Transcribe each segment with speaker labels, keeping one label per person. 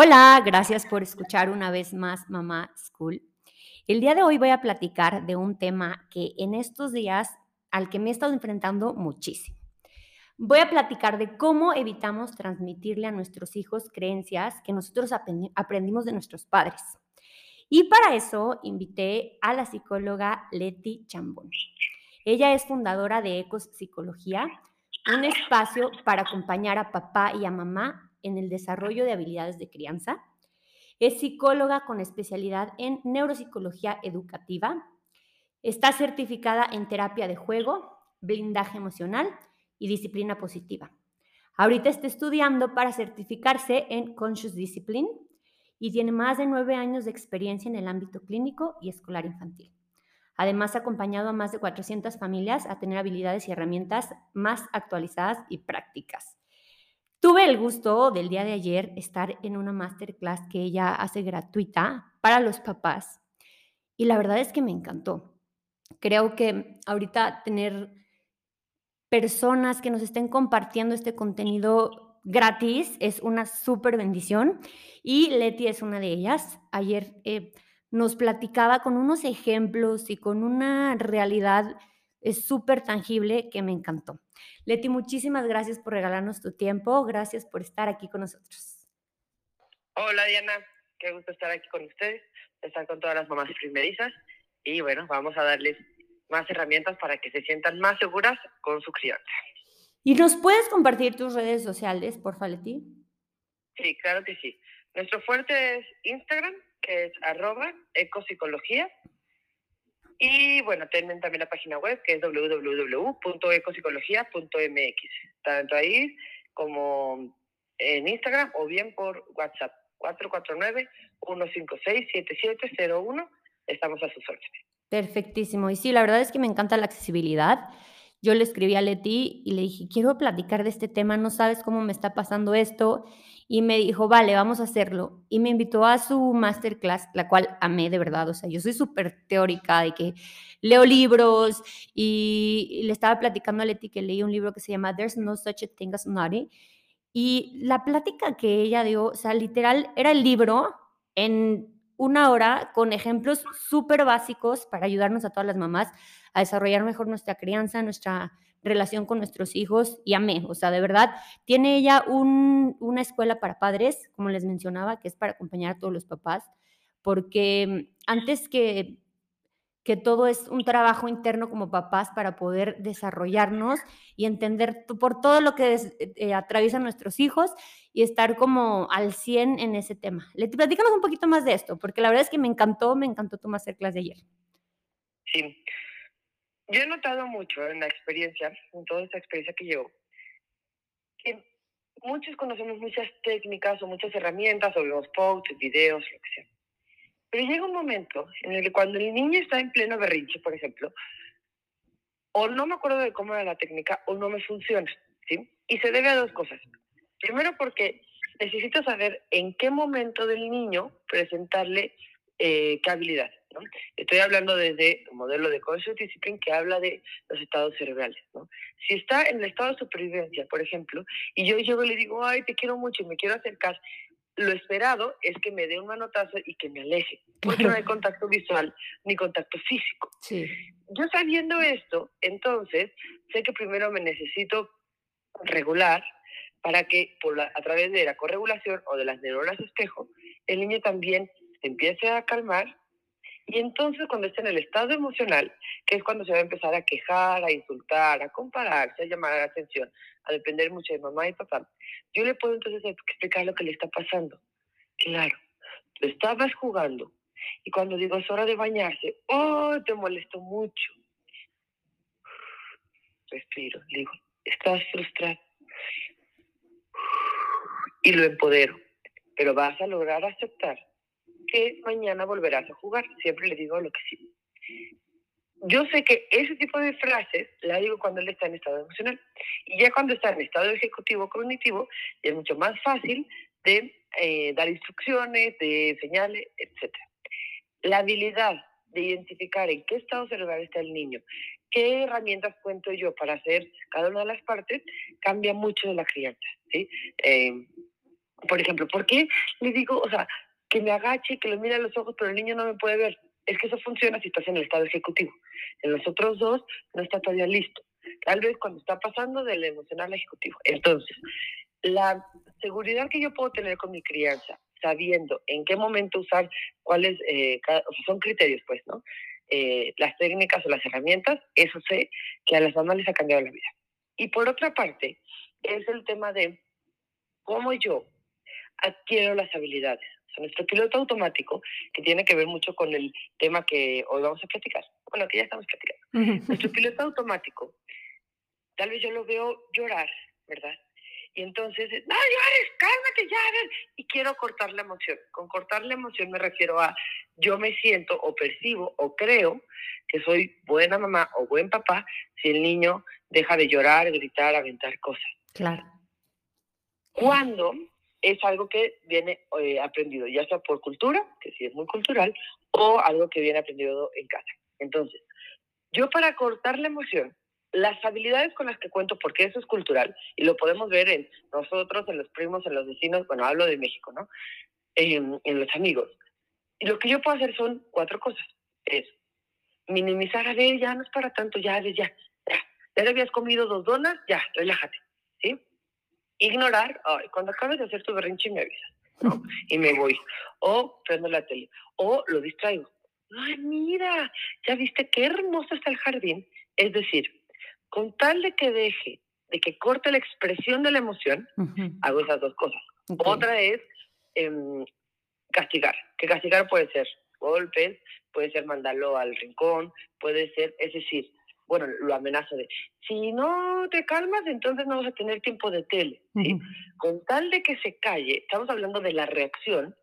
Speaker 1: Hola, gracias por escuchar una vez más Mamá School. El día de hoy voy a platicar de un tema que en estos días al que me he estado enfrentando muchísimo. Voy a platicar de cómo evitamos transmitirle a nuestros hijos creencias que nosotros aprendimos de nuestros padres. Y para eso invité a la psicóloga Leti Chambón. Ella es fundadora de Ecos Psicología, un espacio para acompañar a papá y a mamá en el desarrollo de habilidades de crianza. Es psicóloga con especialidad en neuropsicología educativa. Está certificada en terapia de juego, blindaje emocional y disciplina positiva. Ahorita está estudiando para certificarse en Conscious Discipline y tiene más de nueve años de experiencia en el ámbito clínico y escolar infantil. Además, ha acompañado a más de 400 familias a tener habilidades y herramientas más actualizadas y prácticas. Tuve el gusto del día de ayer estar en una masterclass que ella hace gratuita para los papás y la verdad es que me encantó. Creo que ahorita tener personas que nos estén compartiendo este contenido gratis es una súper bendición y Leti es una de ellas. Ayer eh, nos platicaba con unos ejemplos y con una realidad súper tangible que me encantó. Leti, muchísimas gracias por regalarnos tu tiempo, gracias por estar aquí con nosotros.
Speaker 2: Hola Diana, qué gusto estar aquí con ustedes, estar con todas las mamás primerizas y bueno, vamos a darles más herramientas para que se sientan más seguras con su crianza.
Speaker 1: ¿Y nos puedes compartir tus redes sociales, por favor, Leti?
Speaker 2: Sí, claro que sí. Nuestro fuerte es Instagram, que es arroba ecopsicología y bueno, tienen también la página web que es www.ecopsicología.mx, tanto ahí como en Instagram o bien por WhatsApp 449-156-7701. Estamos a sus órdenes.
Speaker 1: Perfectísimo. Y sí, la verdad es que me encanta la accesibilidad. Yo le escribí a Leti y le dije, quiero platicar de este tema, no sabes cómo me está pasando esto y me dijo, vale, vamos a hacerlo. Y me invitó a su masterclass, la cual amé de verdad. O sea, yo soy súper teórica de que leo libros y, le estaba platicando a Leti que leí un libro que se llama There's No Such a Thing as Naughty. Y la plática que ella dio, o sea, literal, era el libro en una hora con ejemplos súper básicos para ayudarnos a todas las mamás a desarrollar mejor nuestra crianza, nuestra relación con nuestros hijos y amé, o sea, de verdad, tiene ella una escuela para padres, como les mencionaba, que es para acompañar a todos los papás, porque antes que, que todo es un trabajo interno como papás para poder desarrollarnos y entender por todo lo que eh, atraviesan nuestros hijos y estar como al 100 en ese tema. Le platícanos un poquito más de esto, porque la verdad es que me encantó, me encantó tu masterclass de ayer.
Speaker 2: Sí, yo he notado mucho en la experiencia, en toda esta experiencia que llevo, que muchos conocemos muchas técnicas o muchas herramientas, o vemos posts, videos, lo que sea. Pero llega un momento en el que cuando el niño está en pleno berrinche, por ejemplo, o no me acuerdo de cómo era la técnica o no me funciona, ¿sí? Y se debe a dos cosas. Primero porque necesito saber en qué momento del niño presentarle eh, qué habilidad. Estoy hablando desde el modelo de Conscious Discipline que habla de los estados cerebrales. ¿no? Si está en el estado de supervivencia, por ejemplo, y yo llego y le digo, ay, te quiero mucho y me quiero acercar, lo esperado es que me dé un manotazo y que me aleje, porque no hay contacto visual ni contacto físico.
Speaker 1: Sí.
Speaker 2: Yo sabiendo esto, entonces sé que primero me necesito regular para que por a través de la corregulación o de las neuronas espejo, el niño también empiece a calmar y entonces cuando esté en el estado emocional, que es cuando se va a empezar a quejar, a insultar, a compararse, a llamar la atención, a depender mucho de mamá y papá, yo le puedo entonces explicar lo que le está pasando. Claro, tú estabas jugando y cuando digo es hora de bañarse, oh, te molesto mucho. Respiro, digo, estás frustrado. Y lo empodero, pero vas a lograr aceptar que mañana volverás a jugar. Siempre le digo lo que sí. Yo sé que ese tipo de frases la digo cuando él está en estado emocional. Y ya cuando está en estado ejecutivo cognitivo, es mucho más fácil de eh, dar instrucciones, de enseñarle, etc. La habilidad de identificar en qué estado cerebral está el niño, qué herramientas cuento yo para hacer cada una de las partes, cambia mucho de la crianza. ¿sí? Eh, Por ejemplo, ¿por qué le digo, o sea, que me agache, que lo mire a los ojos, pero el niño no me puede ver? Es que eso funciona si estás en el estado ejecutivo. En los otros dos no está todavía listo. Tal vez cuando está pasando del emocional ejecutivo. Entonces, la seguridad que yo puedo tener con mi crianza, sabiendo en qué momento usar cuáles, eh, o sea, son criterios, pues, ¿no? Eh, las técnicas o las herramientas, eso sé que a las mamás les ha cambiado la vida. Y por otra parte, es el tema de cómo yo adquiero las habilidades. Sea, nuestro piloto automático, que tiene que ver mucho con el tema que hoy vamos a platicar, bueno, que ya estamos platicando. Nuestro piloto automático, tal vez yo lo veo llorar, ¿verdad? Y entonces, no llores, cálmate ya, ver. Y quiero cortar la emoción. Con cortar la emoción me refiero a yo me siento o percibo o creo que soy buena mamá o buen papá si el niño deja de llorar, gritar, aventar cosas.
Speaker 1: Claro.
Speaker 2: Cuando es algo que viene eh, aprendido, ya sea por cultura, que sí es muy cultural, o algo que viene aprendido en casa. Entonces, yo para cortar la emoción las habilidades con las que cuento, porque eso es cultural, y lo podemos ver en nosotros, en los primos, en los vecinos, bueno, hablo de México, ¿no? En, los amigos. Y lo que yo puedo hacer son cuatro cosas. Es minimizar, a ver, ya no es para tanto, ya, ya, ya. Ya habías comido dos donas, ya, relájate, ¿sí? Ignorar, cuando acabes de hacer tu berrinche me avisas, ¿no? Y me voy. O prendo la tele. O lo distraigo. Ay, mira, ya viste qué hermoso está el jardín. Es decir, con tal de que deje, de que corte la expresión de la emoción, hago esas dos cosas. Otra es em, castigar, que castigar puede ser golpes, puede ser mandarlo al rincón, puede ser, es decir, bueno, lo amenazo de, si no te calmas, entonces no vas a tener tiempo de tele. Con tal de que se calle, estamos hablando de la reacción,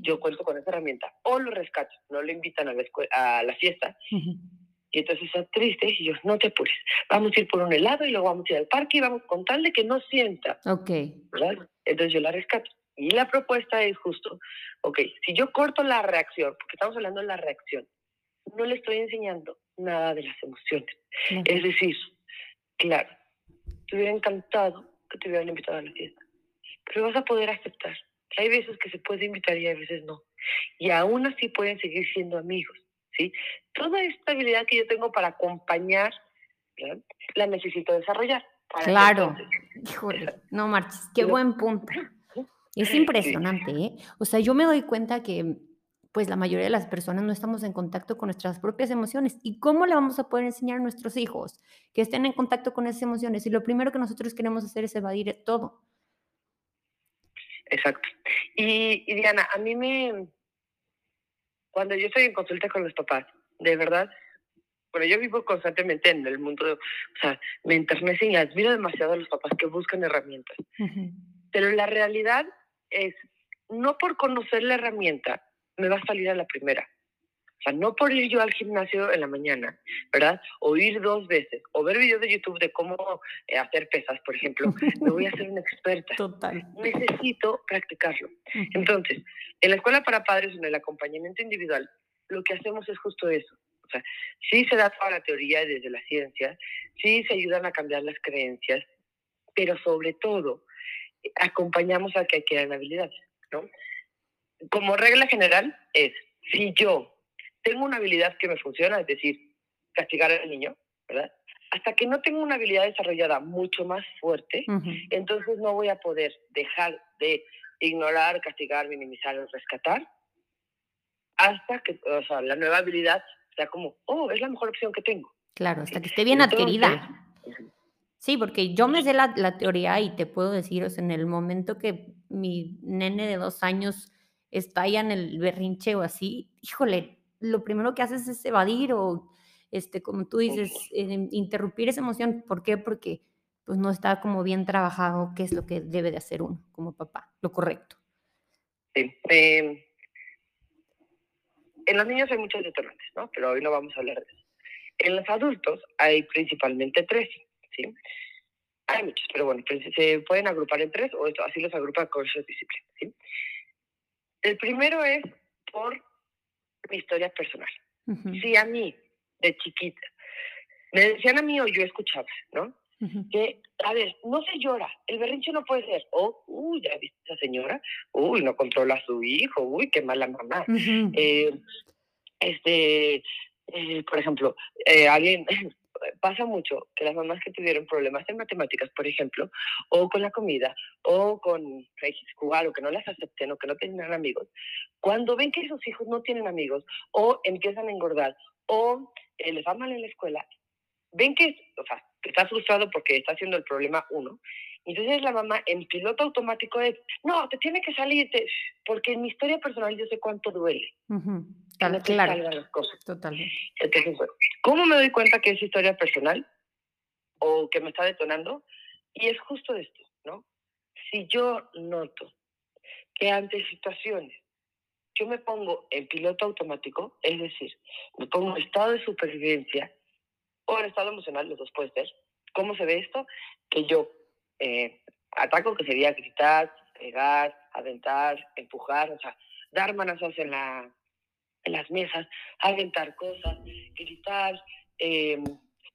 Speaker 2: yo cuento con esa herramienta, o lo rescato, no lo invitan a la, a la fiesta, y entonces está triste y yo, no te apures, vamos a ir por un helado y luego vamos a ir al parque y vamos con tal de que no sienta.
Speaker 1: Ok.
Speaker 2: ¿verdad? Entonces yo la rescato. Y la propuesta es justo, ok, si yo corto la reacción, porque estamos hablando de la reacción, no le estoy enseñando nada de las emociones. Es decir, claro, te hubiera encantado que te hubieran invitado a la fiesta, pero vas a poder aceptar. Hay veces que se puede invitar y hay veces no. Y aún así pueden seguir siendo amigos. ¿sí? Toda esta habilidad que yo tengo para acompañar, la necesito desarrollar.
Speaker 1: Claro. Híjole, no marches, qué buen punto. Es impresionante, ¿eh? O sea, yo me doy cuenta que pues la mayoría de las personas no estamos en contacto con nuestras propias emociones. ¿Y cómo le vamos a poder enseñar a nuestros hijos que estén en contacto con esas emociones? Y lo primero que nosotros queremos hacer es evadir todo.
Speaker 2: Exacto. Y, y Diana, a mí me, cuando yo estoy en consulta con los papás, de verdad, bueno, yo vivo constantemente en el mundo, o sea, me enternecen y admiro demasiado a los papás que buscan herramientas. Pero la realidad es, no por conocer la herramienta me va a salir a la primera. O sea, no por ir yo al gimnasio en la mañana, ¿verdad? O ir dos veces, o ver videos de YouTube de cómo eh, hacer pesas, por ejemplo, me voy a ser una experta.
Speaker 1: Total.
Speaker 2: Necesito practicarlo. Entonces, en la escuela para padres, en el acompañamiento individual, lo que hacemos es justo eso. O sea, sí se da toda la teoría desde la ciencia, sí se ayudan a cambiar las creencias, pero sobre todo acompañamos a que adquieran habilidades, ¿no? Como regla general es, si yo tengo una habilidad que me funciona, es decir, castigar al niño, ¿verdad? Hasta que no tengo una habilidad desarrollada mucho más fuerte, entonces no voy a poder dejar de ignorar, castigar, minimizar o rescatar, hasta que o sea, la nueva habilidad sea como, oh, es la mejor opción que tengo.
Speaker 1: Claro, hasta que esté bien adquirida. Sí, porque yo me sé la, la, teoría y te puedo decir, o sea, en el momento que mi nene de dos años en el berrinche o así, híjole, lo primero que haces es evadir o, este, como tú dices, eh, interrumpir esa emoción. ¿Por qué? Porque pues no está como bien trabajado qué es lo que debe de hacer uno como papá, lo correcto.
Speaker 2: Sí. Em, en los niños hay muchos detonantes, ¿no? Pero hoy no vamos a hablar de eso. En los adultos hay principalmente tres, ¿sí? Hay muchos, pero bueno, pues, se pueden agrupar en tres o esto, así los agrupa Conscious Discipline, ¿sí? El primero es por mi historia personal. Si a mí, de chiquita, me decían a mí o yo escuchaba, ¿no? Que, a ver, no se llora, el berrinche no puede ser, oh, uy, ya viste esa señora, uy, no controla a su hijo, uy, qué mala mamá. eh, este, eh, por ejemplo, eh, alguien, pasa mucho que las mamás que tuvieron problemas en matemáticas, por ejemplo, o con la comida, o con jugar, o que no las acepten, o que no tengan amigos, cuando ven que esos hijos no tienen amigos, o empiezan a engordar, o eh, les va mal en la escuela, ven que, o sea, que está frustrado porque está haciendo el problema uno, entonces la mamá en piloto automático es, no, te tiene que salir, porque en mi historia personal yo sé cuánto duele.
Speaker 1: Claro, las cosas. Totalmente.
Speaker 2: Entonces, ¿cómo me doy cuenta que es historia personal o que me está detonando? Y es justo esto, ¿no? Si yo noto que ante situaciones yo me pongo en piloto automático, es decir, me pongo en estado de supervivencia o en estado emocional, los dos puede ser. ¿Cómo se ve esto? Que yo eh, ataco, que sería gritar, pegar, aventar, empujar, o sea, dar manazos en, la, en las mesas, aventar cosas, gritar, em,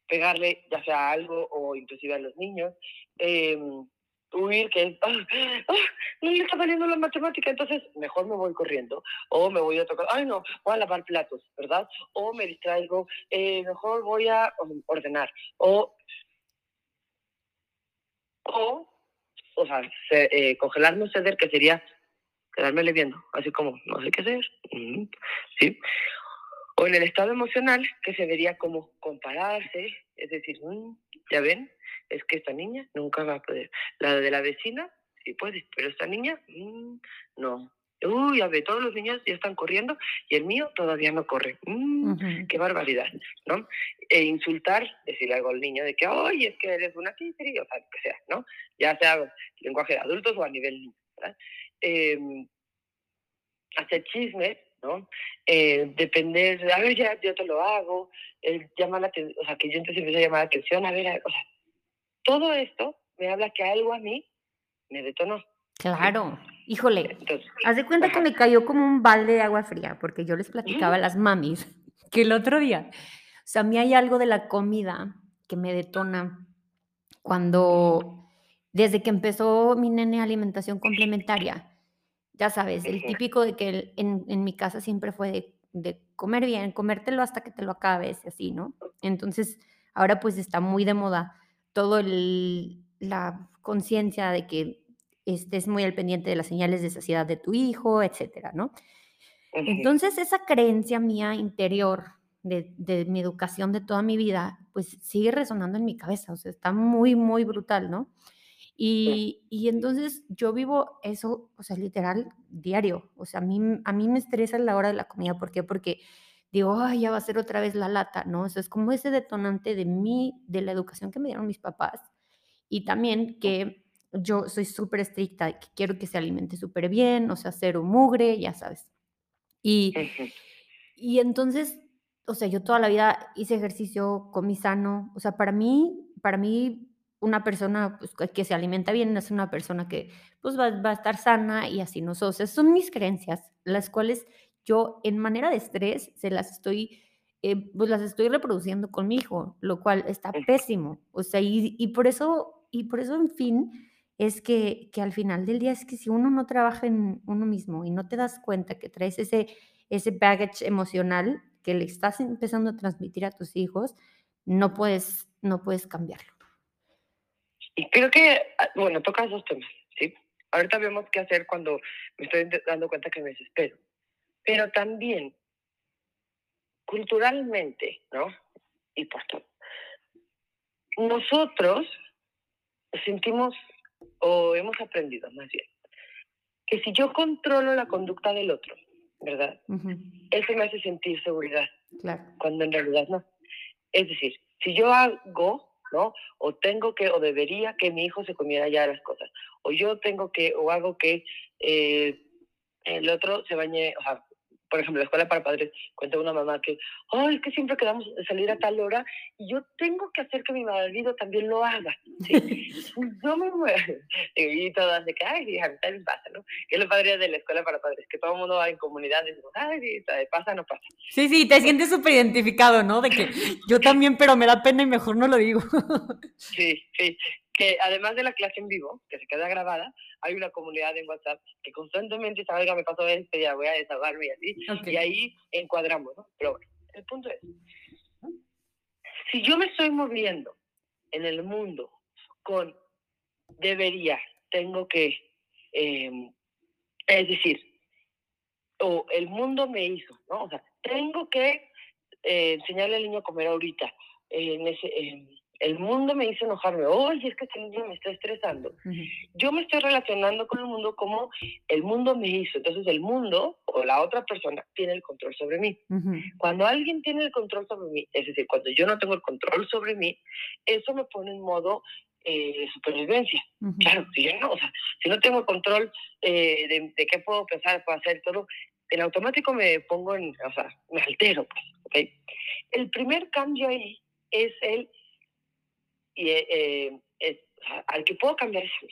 Speaker 2: pegarle ya sea algo o inclusive a los niños, em, huir, que es, ¡ah! ¡Ah! no le está valiendo la matemática, entonces mejor me voy corriendo, o me voy a tocar, ay no, voy a lavar platos, ¿verdad? O me distraigo, eh, mejor voy a ordenar, o o, o sea, eh, congelarme o ceder, que sería quedarme viendo, así como, no sé qué hacer, ¿sí? O en el estado emocional, que se vería como compararse, es decir, mm, ya ven, es que esta niña nunca va a poder. La de la vecina, sí puede, pero esta niña, mm, no. Uy, a ver, todos los niños ya están corriendo y el mío todavía no corre. Mm, qué barbaridad, ¿no? E insultar, decirle algo al niño de que, oye, es que eres una títere, o sea, lo que sea, ¿no? Ya sea lenguaje de adultos o a nivel niño, ¿verdad? Em, hacer chismes, ¿no? Eh, depender, a ver, ya yo te lo hago, eh, llama la atención, o sea, que yo entonces empiezo a llamar la atención, a ver, o sea, todo esto me habla que algo a mí me detonó.
Speaker 1: Claro, híjole, haz de cuenta que me cayó como un balde de agua fría, porque yo les platicaba a las mamis que el otro día, o sea, a mí hay algo de la comida que me detona cuando, desde que empezó mi nene alimentación complementaria, ya sabes, el típico de que en, en mi casa siempre fue de, de, comer bien, comértelo hasta que te lo acabes y así, ¿no? Entonces, ahora pues está muy de moda todo la conciencia de que estés muy al pendiente de las señales de saciedad de tu hijo, etcétera, ¿no? Entonces, esa creencia mía interior de, de, mi educación de toda mi vida, pues sigue resonando en mi cabeza, o sea, está muy, muy brutal, ¿no? Y, y, entonces yo vivo eso, o sea, literal, diario. O sea, a mí, a mí me estresa la hora de la comida. ¿Por qué? Porque digo, ay, ya va a ser otra vez la lata, ¿no? Eso es como ese detonante de mí, de la educación que me dieron mis papás. Y también que yo soy súper estricta, que quiero que se alimente súper bien, o sea, cero mugre, ya sabes. Y, y entonces, o sea, yo toda la vida hice ejercicio, comí sano, o sea, para mí, para mí, una persona pues, que se alimenta bien es una persona que pues va, va a estar sana y así, ¿no? O sea, son mis creencias, las cuales yo en manera de estrés se las estoy, eh, pues las estoy reproduciendo con mi hijo, lo cual está pésimo. O sea, y, y por eso, y por eso, en fin, es que, que, al final del día es que si uno no trabaja en uno mismo y no te das cuenta que traes ese, ese baggage emocional que le estás empezando a transmitir a tus hijos, no puedes, no puedes cambiarlo.
Speaker 2: Y creo que, ah, bueno, tocas dos temas, ¿sí? Ahorita vemos qué hacer cuando me estoy dando cuenta que me desespero. Pero también, culturalmente, ¿no? Y por todo. Nosotros sentimos o hemos aprendido más bien, que si yo controlo la conducta del otro, ¿verdad? Eso me hace sentir seguridad, claro. cuando en realidad no. Es decir, si yo hago, ¿no? O tengo que, o debería que mi hijo se comiera ya las cosas, o yo tengo que, o hago que eh, el otro se bañe, o sea, por ejemplo, la escuela para padres, cuenta una mamá que, ay, es que siempre quedamos salir a tal hora y yo tengo que hacer que mi marido también lo haga. ¿sí? Yo me muero. Y todas de que, ay, hija, también pasa, ¿no? Que es lo padre de la escuela para padres, que todo el mundo va en comunidad y ay, pasa, no pasa.
Speaker 1: Sí, sí, te sientes súper identificado, ¿no? De que yo también, pero me da pena y mejor no lo digo.
Speaker 2: Sí, sí que además de la clase en vivo, que se queda grabada, hay una comunidad en WhatsApp que constantemente está, oiga, me pasó esto, ya voy a desahogarme y así, y ahí encuadramos, ¿no? Pero bueno, el punto es, si yo me estoy moviendo en el mundo con debería, tengo que, em, es decir, o el mundo me hizo, ¿no? O sea, tengo que eh, enseñarle al niño a comer ahorita, en ese... El mundo me hizo enojarme, oye, es que este niño me está estresando. Yo me estoy relacionando con el mundo como el mundo me hizo. Entonces el mundo o la otra persona tiene el control sobre mí. Cuando alguien tiene el control sobre mí, es decir, cuando yo no tengo el control sobre mí, eso me pone en modo eh, supervivencia. Claro, si yo no, o sea, si no tengo control eh, de, de, qué puedo pensar, puedo hacer todo, en automático me pongo en, o sea, me altero, pues, ¿ok? El primer cambio ahí es el y eh, al que puedo cambiar es a.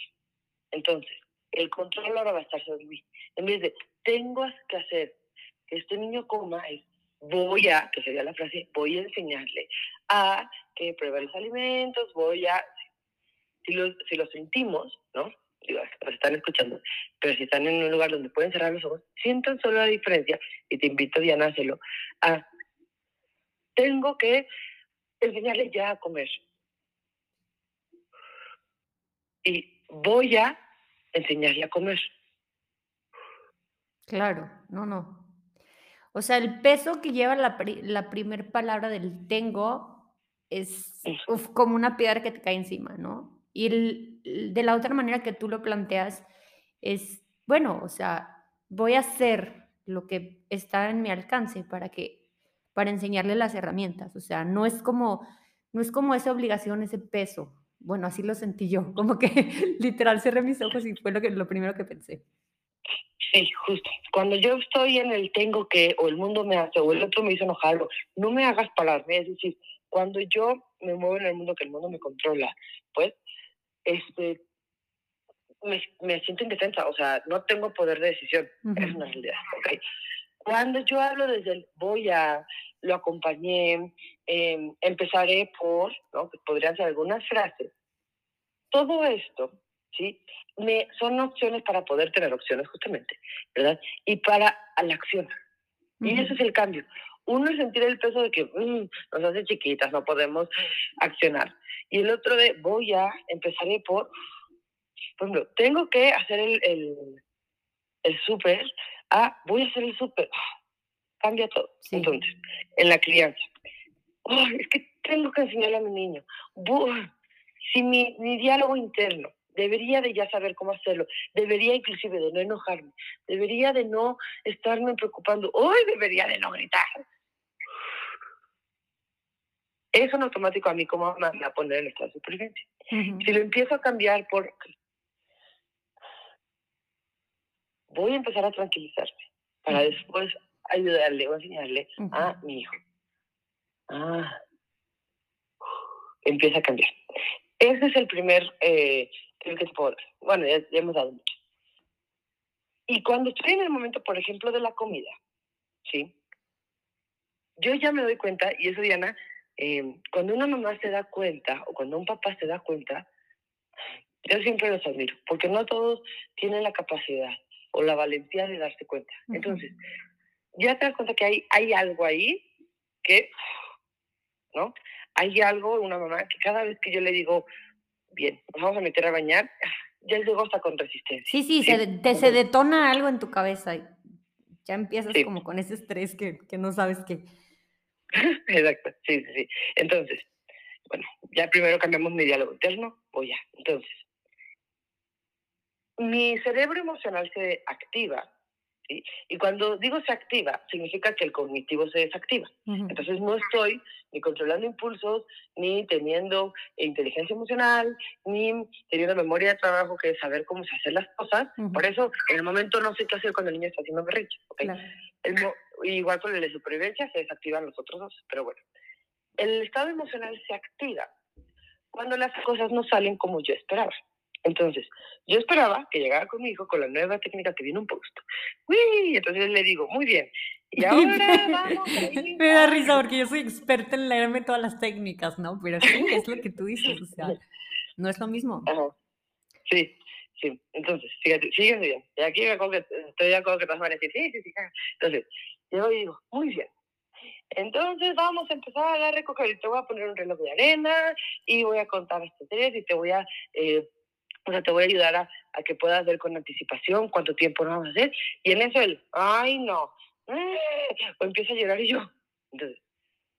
Speaker 2: Entonces, el control ahora va a estar sobre mí. En vez de, tengo que hacer que este niño coma, es, voy a, que sería la frase, voy a enseñarle a que pruebe los alimentos, voy a... Si lo, si lo sentimos, ¿no? Los están escuchando, pero si están en un lugar donde pueden cerrar los ojos, sientan solo la diferencia, y te invito, Diana, a hacerlo, a, tengo que enseñarle ya a comer, y voy a enseñarle a comer.
Speaker 1: Claro, no, no. O sea, el peso que lleva la, la primera palabra del tengo es como una piedra que te cae encima, ¿no? Y el, de la otra manera que tú lo planteas es, bueno, o sea, voy a hacer lo que está en mi alcance para que, para enseñarle las herramientas. O sea, no es como, no es como esa obligación, ese peso, bueno, así lo sentí yo, como que literal cerré mis ojos y fue lo, que, lo primero que pensé.
Speaker 2: Sí, justo. Cuando yo estoy en el tengo que, o el mundo me hace, o el otro me hizo enojarlo, no me hagas pararme. Es decir, cuando yo me muevo en el mundo que el mundo me controla, pues, este, me, me siento indefensa, o sea, no tengo poder de decisión. Es una realidad, ¿ok? Cuando yo hablo desde el voy a, lo acompañé, em, empezaré por, ¿no? podrían ser algunas frases. Todo esto, ¿sí? Me, son opciones para poder tener opciones justamente, ¿verdad? Y para la acción. Y ese es el cambio. Uno es sentir el peso de que mm, nos hace chiquitas, no podemos accionar. Y el otro de voy a, empezaré por, por ejemplo, tengo que hacer el, el, el súper, ah, voy a hacer el súper, cambia todo. Entonces, en la crianza, es que tengo que enseñarle a mi niño. si mi, mi diálogo interno debería de ya saber cómo hacerlo, debería inclusive de no enojarme, debería de no estarme preocupando, hoy debería de no gritar. Eso en automático a mí como mamá me va a poner en estado de supervivencia. Si lo empiezo a cambiar por... Voy a empezar a tranquilizarme para después ayudarle o enseñarle a mi hijo. Ah, empieza a cambiar. Ese es el primer eh, que te puedo dar. Bueno, ya, hemos dado mucho. Y cuando estoy en el momento, por ejemplo, de la comida, ¿sí? Yo ya me doy cuenta, y eso, Diana, eh, cuando una mamá se da cuenta o cuando un papá se da cuenta, yo siempre los admiro, porque no todos tienen la capacidad o la valentía de darse cuenta. Entonces, ya te das cuenta que hay, hay algo ahí que, ¿no? Hay algo, una mamá, que cada vez que yo le digo, bien, nos vamos a meter a bañar, ya luego está con resistencia.
Speaker 1: Sí, sí, Se, te, se detona algo en tu cabeza y ya empiezas como con ese estrés que, que no sabes qué.
Speaker 2: Exacto, sí, sí, sí. Entonces, bueno, ya primero cambiamos mi diálogo interno, o ya. Entonces, mi cerebro emocional se activa y cuando digo se activa, significa que el cognitivo se desactiva. Entonces no estoy ni controlando impulsos, ni teniendo inteligencia emocional, ni teniendo memoria de trabajo, que es saber cómo se hacen las cosas. Por eso, en el momento no sé qué hacer cuando el niño está haciendo berrinche. Igual con el de supervivencia se desactivan los otros dos, pero bueno. El estado emocional se activa cuando las cosas no salen como yo esperaba. Entonces, yo esperaba que llegara con mi hijo con la nueva técnica que viene un post. ¡Uy! Entonces le digo, muy bien. Y ahora vamos a ir
Speaker 1: Me da risa porque yo soy experta en leerme todas las técnicas, ¿no? Pero sí, es lo que tú dices, o sea, no es lo mismo.
Speaker 2: Ajá. Sí, sí. Entonces, fíjate, sígueme bien. Y aquí me que, estoy de acuerdo que todas van a decir, sí, sí, sí. Entonces, yo digo, muy bien. Entonces vamos a empezar a recoger y te voy a poner un reloj de arena y voy a contar hasta tres y te voy a, eh, o sea, te voy a ayudar a, a que puedas ver con anticipación cuánto tiempo nos vamos a hacer. Y en eso él, ay no, eh", o empieza a llorar y yo. Entonces,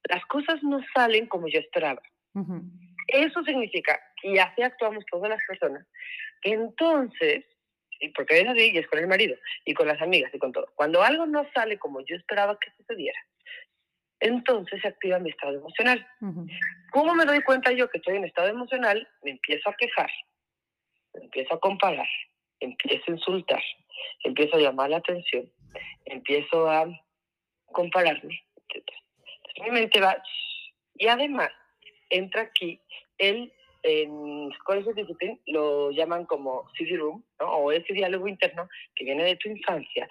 Speaker 2: las cosas no salen como yo esperaba.
Speaker 1: Ujú.
Speaker 2: Eso significa, y así actuamos todas las personas, que entonces, y porque es así, y es con el marido, y con las amigas, y con todo, cuando algo no sale como yo esperaba que sucediera, entonces se activa mi estado emocional.
Speaker 1: Ujú.
Speaker 2: ¿Cómo me doy cuenta yo que estoy en estado emocional? Me empiezo a quejar, empiezo a comparar, empiezo a insultar, empiezo a llamar la atención, empiezo a compararme, etc. Entonces, mi mente va, y además entra aquí el, en colegios de disciplina lo llaman como CD room, ¿no? o ese diálogo interno que viene de tu infancia,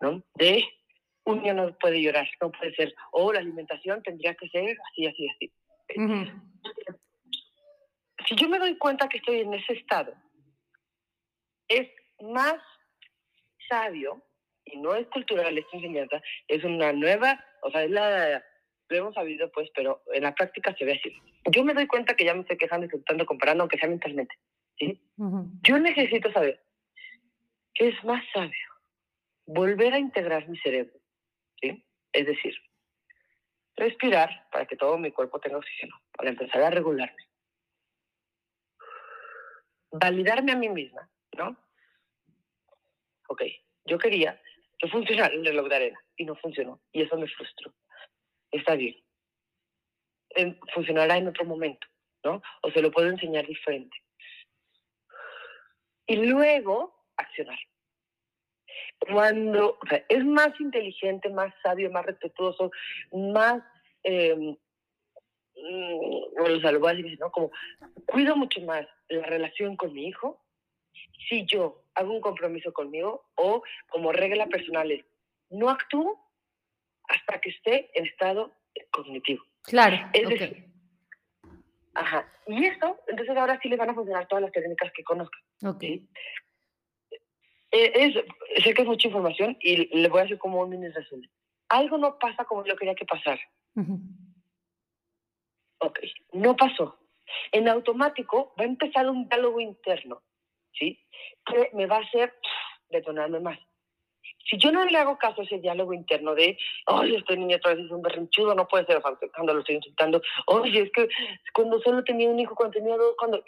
Speaker 2: ¿no? de un niño no puede llorar, no puede ser, o la alimentación tendría que ser así, así, así. Si yo me doy cuenta que estoy en ese estado, es más sabio, y no es cultural esta enseñanza, es una nueva, o sea, es la, lo hemos sabido pues, pero en la práctica se ve así. Yo me doy cuenta que ya me estoy quejando, insultando, comparando, aunque sea mentalmente, ¿sí? Yo necesito saber que es más sabio volver a integrar mi cerebro, ¿sí? Es decir, respirar para que todo mi cuerpo tenga oxígeno, para empezar a regularme. Validarme a mí misma, ¿no? Ok, yo quería que funcionara el reloj de arena y no funcionó y eso me frustró. Está bien. En- funcionará en otro momento, ¿no? O se lo puedo enseñar diferente. Y luego accionar. Cuando es más inteligente, más sabio, más respetuoso, más, eh, o lo voy a decir, ¿no? Como cuido mucho más la relación con mi hijo si yo hago un compromiso conmigo o como regla personal es, no actúo hasta que esté en estado cognitivo.
Speaker 1: Claro,
Speaker 2: Es decir, ajá. Y esto, entonces ahora sí les van a funcionar todas las técnicas que conozcan.
Speaker 1: ok.
Speaker 2: ¿sí? Eh, es, sé que es mucha información y le voy a hacer como un mini resumen. Algo no pasa como yo quería que pasara.
Speaker 1: Ujú.
Speaker 2: Ok, no pasó. En automático va a empezar un diálogo interno, ¿sí? Que me va a hacer detonarme más. Si yo no le hago caso a ese diálogo interno de, oye, este niño otra vez es un berrinchudo, no puede ser, cuando lo estoy insultando, oye, es que cuando solo tenía un hijo, cuando tenía dos, cuando...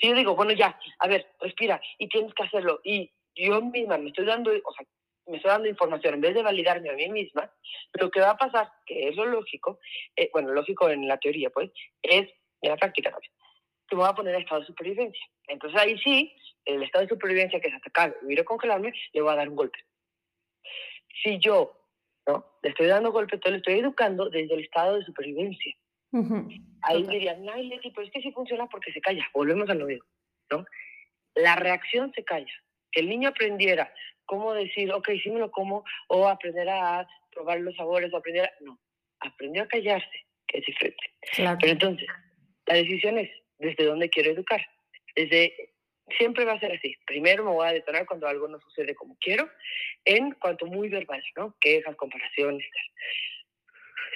Speaker 2: Si yo digo, bueno, ya, a ver, respira, y tienes que hacerlo, y yo misma me estoy dando, o sea, me estoy dando información, en vez de validarme a mí misma, lo que va a pasar, que es lo lógico, eh, bueno, lógico en la teoría, pues, es, en la práctica también, que me va a poner en estado de supervivencia. Entonces ahí sí, el estado de supervivencia, que es atacar, huir o congelarme, le voy a dar un golpe. Si yo, ¿no? Le estoy dando golpe, entonces le estoy educando desde el estado de supervivencia.
Speaker 1: Ujú.
Speaker 2: Ahí
Speaker 1: Total.
Speaker 2: dirían, ay, Leti, pero es que sí funciona porque se calla. Volvemos a lo mismo, ¿no? La reacción se calla. Que el niño aprendiera cómo decir, ok, sí me lo como, o aprender a probar los sabores, o aprender a... No, aprendió a callarse, que es diferente.
Speaker 1: Claro.
Speaker 2: Pero entonces, la decisión es desde dónde quiero educar. Desde siempre va a ser así. Primero me voy a detonar cuando algo no sucede como quiero, en cuanto muy verbal, ¿no? Quejas, comparaciones. tal.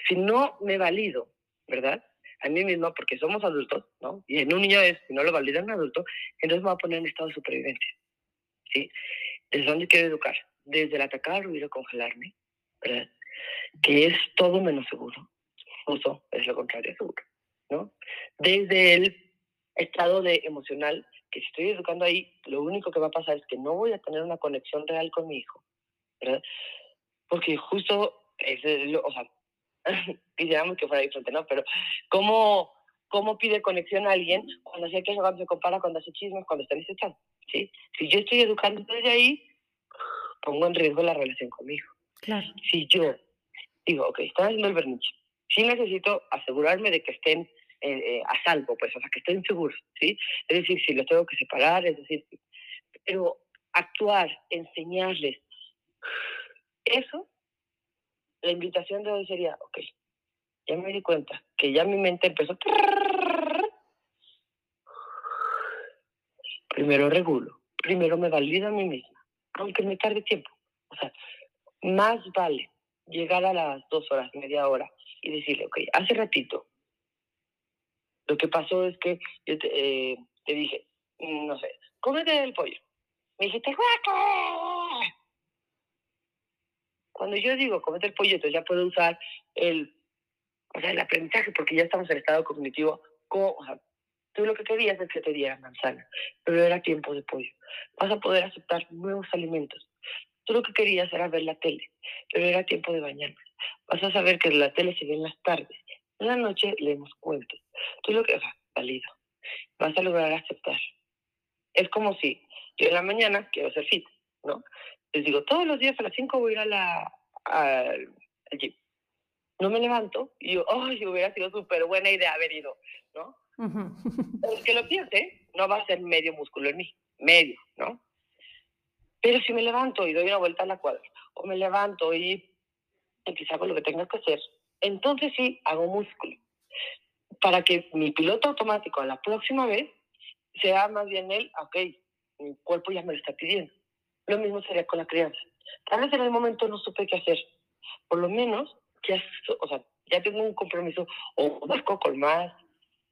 Speaker 2: Si no me valido, ¿verdad? A mí mismo, porque somos adultos, ¿no? Y en un niño es, si no lo valida un adulto, entonces me voy a poner en estado de supervivencia. ¿Sí? ¿Desde dónde quiero educar? Desde el atacar, huir o congelarme, ¿verdad? Que es todo menos seguro. Uso es lo contrario seguro, ¿no? Desde el estado de emocional, que si estoy educando ahí, lo único que va a pasar es que no voy a tener una conexión real con mi hijo, ¿verdad? Porque justo, es lo- o sea, quisiéramos que fuera diferente, ¿no? Pero, ¿cómo, ¿cómo pide conexión a alguien cuando se queja, cuando se compara, cuando hace chismes, cuando está en ese estado? ¿sí? Si yo estoy educando desde ahí, pongo en riesgo la relación con mi hijo.
Speaker 1: Claro.
Speaker 2: Si yo digo, ok, están haciendo el berniche, sí necesito asegurarme de que estén eh, a salvo, pues, o sea, que estén seguros, ¿sí? Es decir, si los tengo que separar, es decir, pero actuar, enseñarles, eso, la invitación de hoy sería, ok, ya me di cuenta que ya mi mente empezó. Primero regulo, primero me valido a mí misma, aunque me tarde tiempo. O sea, más vale llegar a las dos horas, media hora y decirle, ok, hace ratito, lo que pasó es que yo te, eh, te dije, mm, no sé, cómete el pollo. Me dijiste, cuando yo digo cómete el pollo, entonces ya puedo usar el o sea, el aprendizaje, porque ya estamos en estado cognitivo, tú lo que querías es que te dieran manzana, pero era tiempo de pollo. Vas a poder aceptar nuevos alimentos. Tú lo que querías era ver la tele, pero era tiempo de bañarme. Vas a saber que la tele se ve en las tardes. En la noche leemos cuentos. Tú lo que, sea, válido. Vas a lograr aceptar. Es como si yo en la mañana quiero ser fit, ¿no? Les digo, todos los días a las 5 voy a ir a la, al gym no me levanto y yo, ay, hubiera sido súper buena idea haber ido, ¿no? El que lo piense, no va a ser medio músculo en mí, medio, ¿no? Pero si me levanto y doy una vuelta a la cuadra, o me levanto y, y quizá hago lo que tenga que hacer, entonces sí hago músculo. Para que mi piloto automático a la próxima vez sea más bien él, ok, mi cuerpo ya me lo está pidiendo. Lo mismo sería con la crianza. Tal vez en el momento no supe qué hacer. Por lo menos ya, o sea, ya tengo un compromiso o busco con más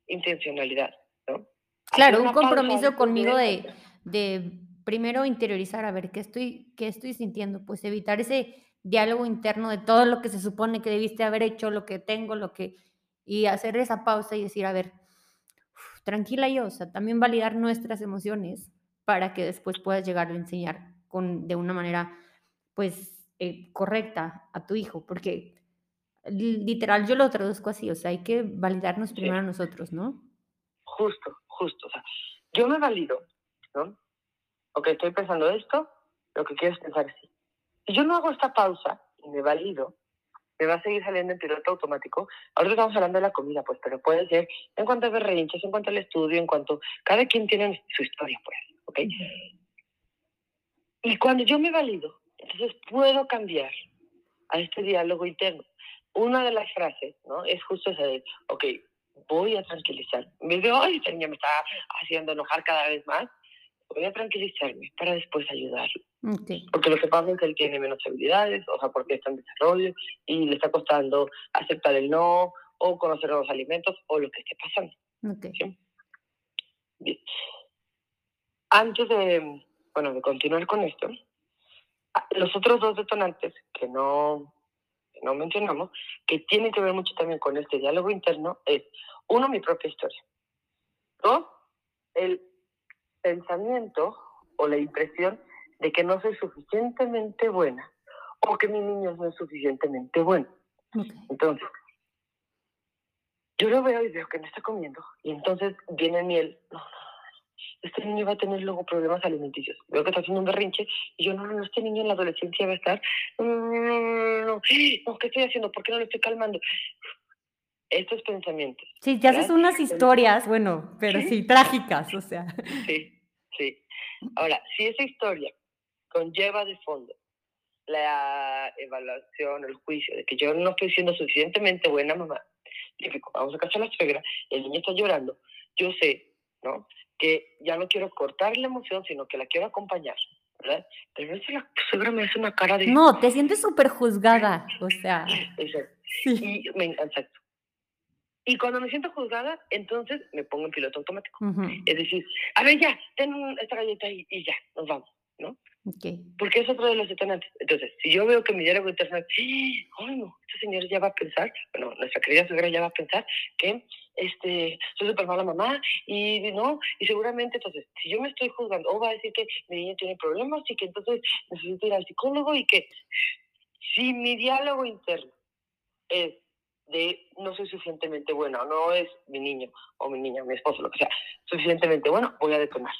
Speaker 2: intencionalidad, ¿no?
Speaker 1: Claro, un compromiso conmigo de, de primero interiorizar, a ver, ¿qué estoy, ¿qué estoy sintiendo? Pues evitar ese diálogo interno de todo lo que se supone que debiste haber hecho, lo que tengo, lo que... Y hacer esa pausa y decir, a ver, tranquila yo, o sea, también validar nuestras emociones para que después puedas llegar a enseñar con, de una manera, pues, eh, correcta a tu hijo, porque literal yo lo traduzco así, o sea, hay que validarnos primero a nosotros, ¿no?
Speaker 2: Justo, justo, o sea, yo me valido, ¿no? Ok, estoy pensando esto, lo que quiero es pensar así. Si yo no hago esta pausa y me valido, me va a seguir saliendo en piloto automático. Ahora estamos hablando de la comida, pues, pero puede ser en cuanto a berrinches, en cuanto al estudio, en cuanto... Cada quien tiene su historia, pues, ¿ok? Y cuando yo me valido, entonces puedo cambiar a este diálogo interno una de las frases, ¿no? Es justo esa de, ok, voy a tranquilizar. Me veo, ay, esta niña me está haciendo enojar cada vez más. Voy a tranquilizarme para después ayudarlo. Porque lo que pasa es que él tiene menos habilidades, o sea, porque está en desarrollo y le está costando aceptar el no, o conocer los alimentos, o lo que esté pasando. Bien. Antes de, bueno, de continuar con esto, los otros dos detonantes que no no mencionamos, que tiene que ver mucho también con este diálogo interno, es, uno, mi propia historia. Dos, el pensamiento o la impresión de que no soy suficientemente buena o que mi niño no es suficientemente bueno. Entonces, yo lo veo y veo que no está comiendo y entonces viene miel, no, no, este niño va a tener luego problemas alimenticios. Veo que está haciendo un berrinche y yo, no, no, este niño en la adolescencia va a estar, no, no, no, no, ¿qué estoy haciendo? ¿Por qué no lo estoy calmando? Estos pensamientos.
Speaker 1: Sí, ya haces unas historias, bueno, pero sí, trágicas, o sea.
Speaker 2: Sí, sí. Ahora, si esa historia conlleva de fondo la evaluación, el juicio de que yo no estoy siendo suficientemente buena mamá, típico, vamos a casa a la suegra, el niño está llorando, yo sé, ¿no? que ya no quiero cortar la emoción, sino que la quiero acompañar, ¿verdad? Pero veces la suegra me hace una cara de...
Speaker 1: No, te sientes súper juzgada, o sea...
Speaker 2: Exacto. Y, me, exacto. Y cuando me siento juzgada, entonces me pongo en piloto automático. Es decir, a ver, ya, ten esta galleta y, y ya, nos vamos, ¿no?
Speaker 1: Okay.
Speaker 2: Porque es otro de los detonantes. Entonces, si yo veo que mi diálogo interno es, ay no, este señor ya va a pensar, bueno, nuestra querida suegra ya va a pensar que este, soy súper mala mamá y no, y seguramente entonces, si yo me estoy juzgando, o va a decir que mi niña tiene problemas y que entonces necesito ir al psicólogo y que si mi diálogo interno es de no soy suficientemente bueno, no es mi niño o mi niña, mi esposo, lo que sea, suficientemente bueno, voy a detonar.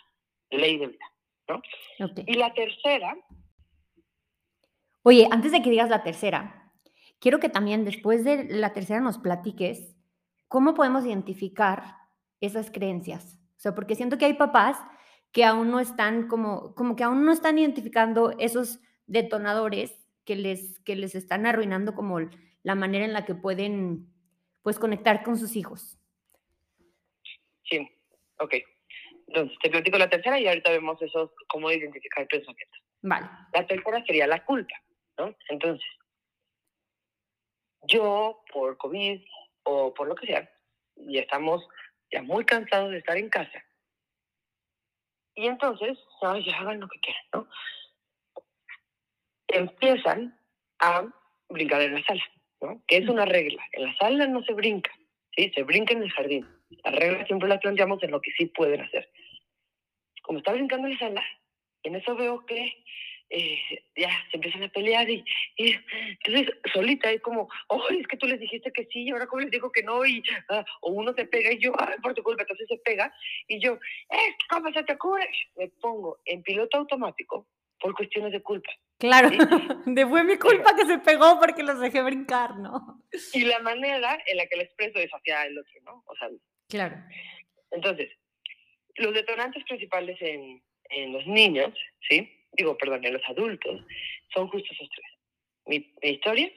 Speaker 2: Ley de vida. ¿no? Y la tercera.
Speaker 1: Oye, antes de que digas la tercera, quiero que también después de la tercera nos platiques cómo podemos identificar esas creencias. O sea, porque siento que hay papás que aún no están como, como que aún no están identificando esos detonadores que les, que les están arruinando como la manera en la que pueden pues conectar con sus hijos.
Speaker 2: Sí, ok. Entonces, te platico la tercera y ahorita vemos eso, cómo identificar pensamientos.
Speaker 1: Vale.
Speaker 2: La tercera sería la culpa, ¿no? Entonces, yo por COVID o por lo que sea, y estamos ya muy cansados de estar en casa. Y entonces, ay, ya hagan lo que quieran, ¿no? Empiezan a brincar en la sala, ¿no? Que es una regla. En la sala no se brinca, ¿sí? Se brinca en el jardín. Las reglas siempre las planteamos en lo que sí pueden hacer. Como está brincando en la sala, en eso veo que eh, ya se empiezan a pelear y, entonces solita es como, oh, es que tú les dijiste que sí y ahora como les digo que no y ah, o uno se pega y yo, ay, por tu culpa, entonces se pega y yo, eh, ¿cómo se te ocurre? Me pongo en piloto automático por cuestiones de culpa.
Speaker 1: Claro, de fue mi culpa que se pegó porque los dejé brincar, ¿no?
Speaker 2: Y la manera en la que lo expreso es hacia el otro, ¿no? O sea,
Speaker 1: claro.
Speaker 2: Entonces, los detonantes principales en, en los niños, ¿sí? Digo, perdón, en los adultos, son justo esos tres. Mi, mi historia,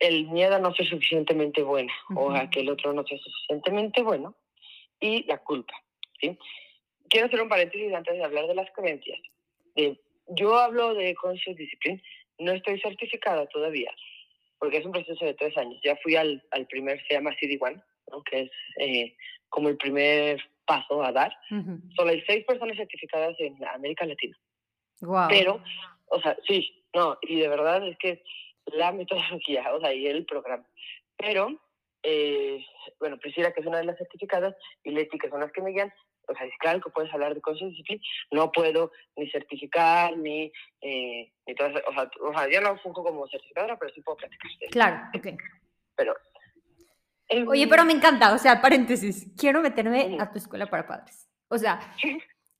Speaker 2: el miedo a no ser suficientemente buena o a que el otro no sea suficientemente bueno y la culpa, ¿sí? Quiero hacer un paréntesis antes de hablar de las creencias. De, yo hablo de Conscious Discipline, no estoy certificada todavía, porque es un proceso de tres años. Ya fui al, al primer, se llama CD1, ¿no? que es eh, como el primer paso a dar. Solo hay seis personas certificadas en América Latina.
Speaker 1: Wow.
Speaker 2: Pero, o sea, sí, no, y de verdad es que la metodología, o sea, y el programa. Pero, eh, bueno, Priscila, que es una de las certificadas, y Leti, que son las que me guían, o sea, es claro que puedes hablar de cosas no puedo ni certificar, ni, eh, ni todas, o sea, o sea, yo no funjo como certificadora, pero sí puedo platicar.
Speaker 1: Claro, ok.
Speaker 2: Pero...
Speaker 1: Oye, pero me encanta, o sea, paréntesis, quiero meterme a tu escuela para padres. O sea,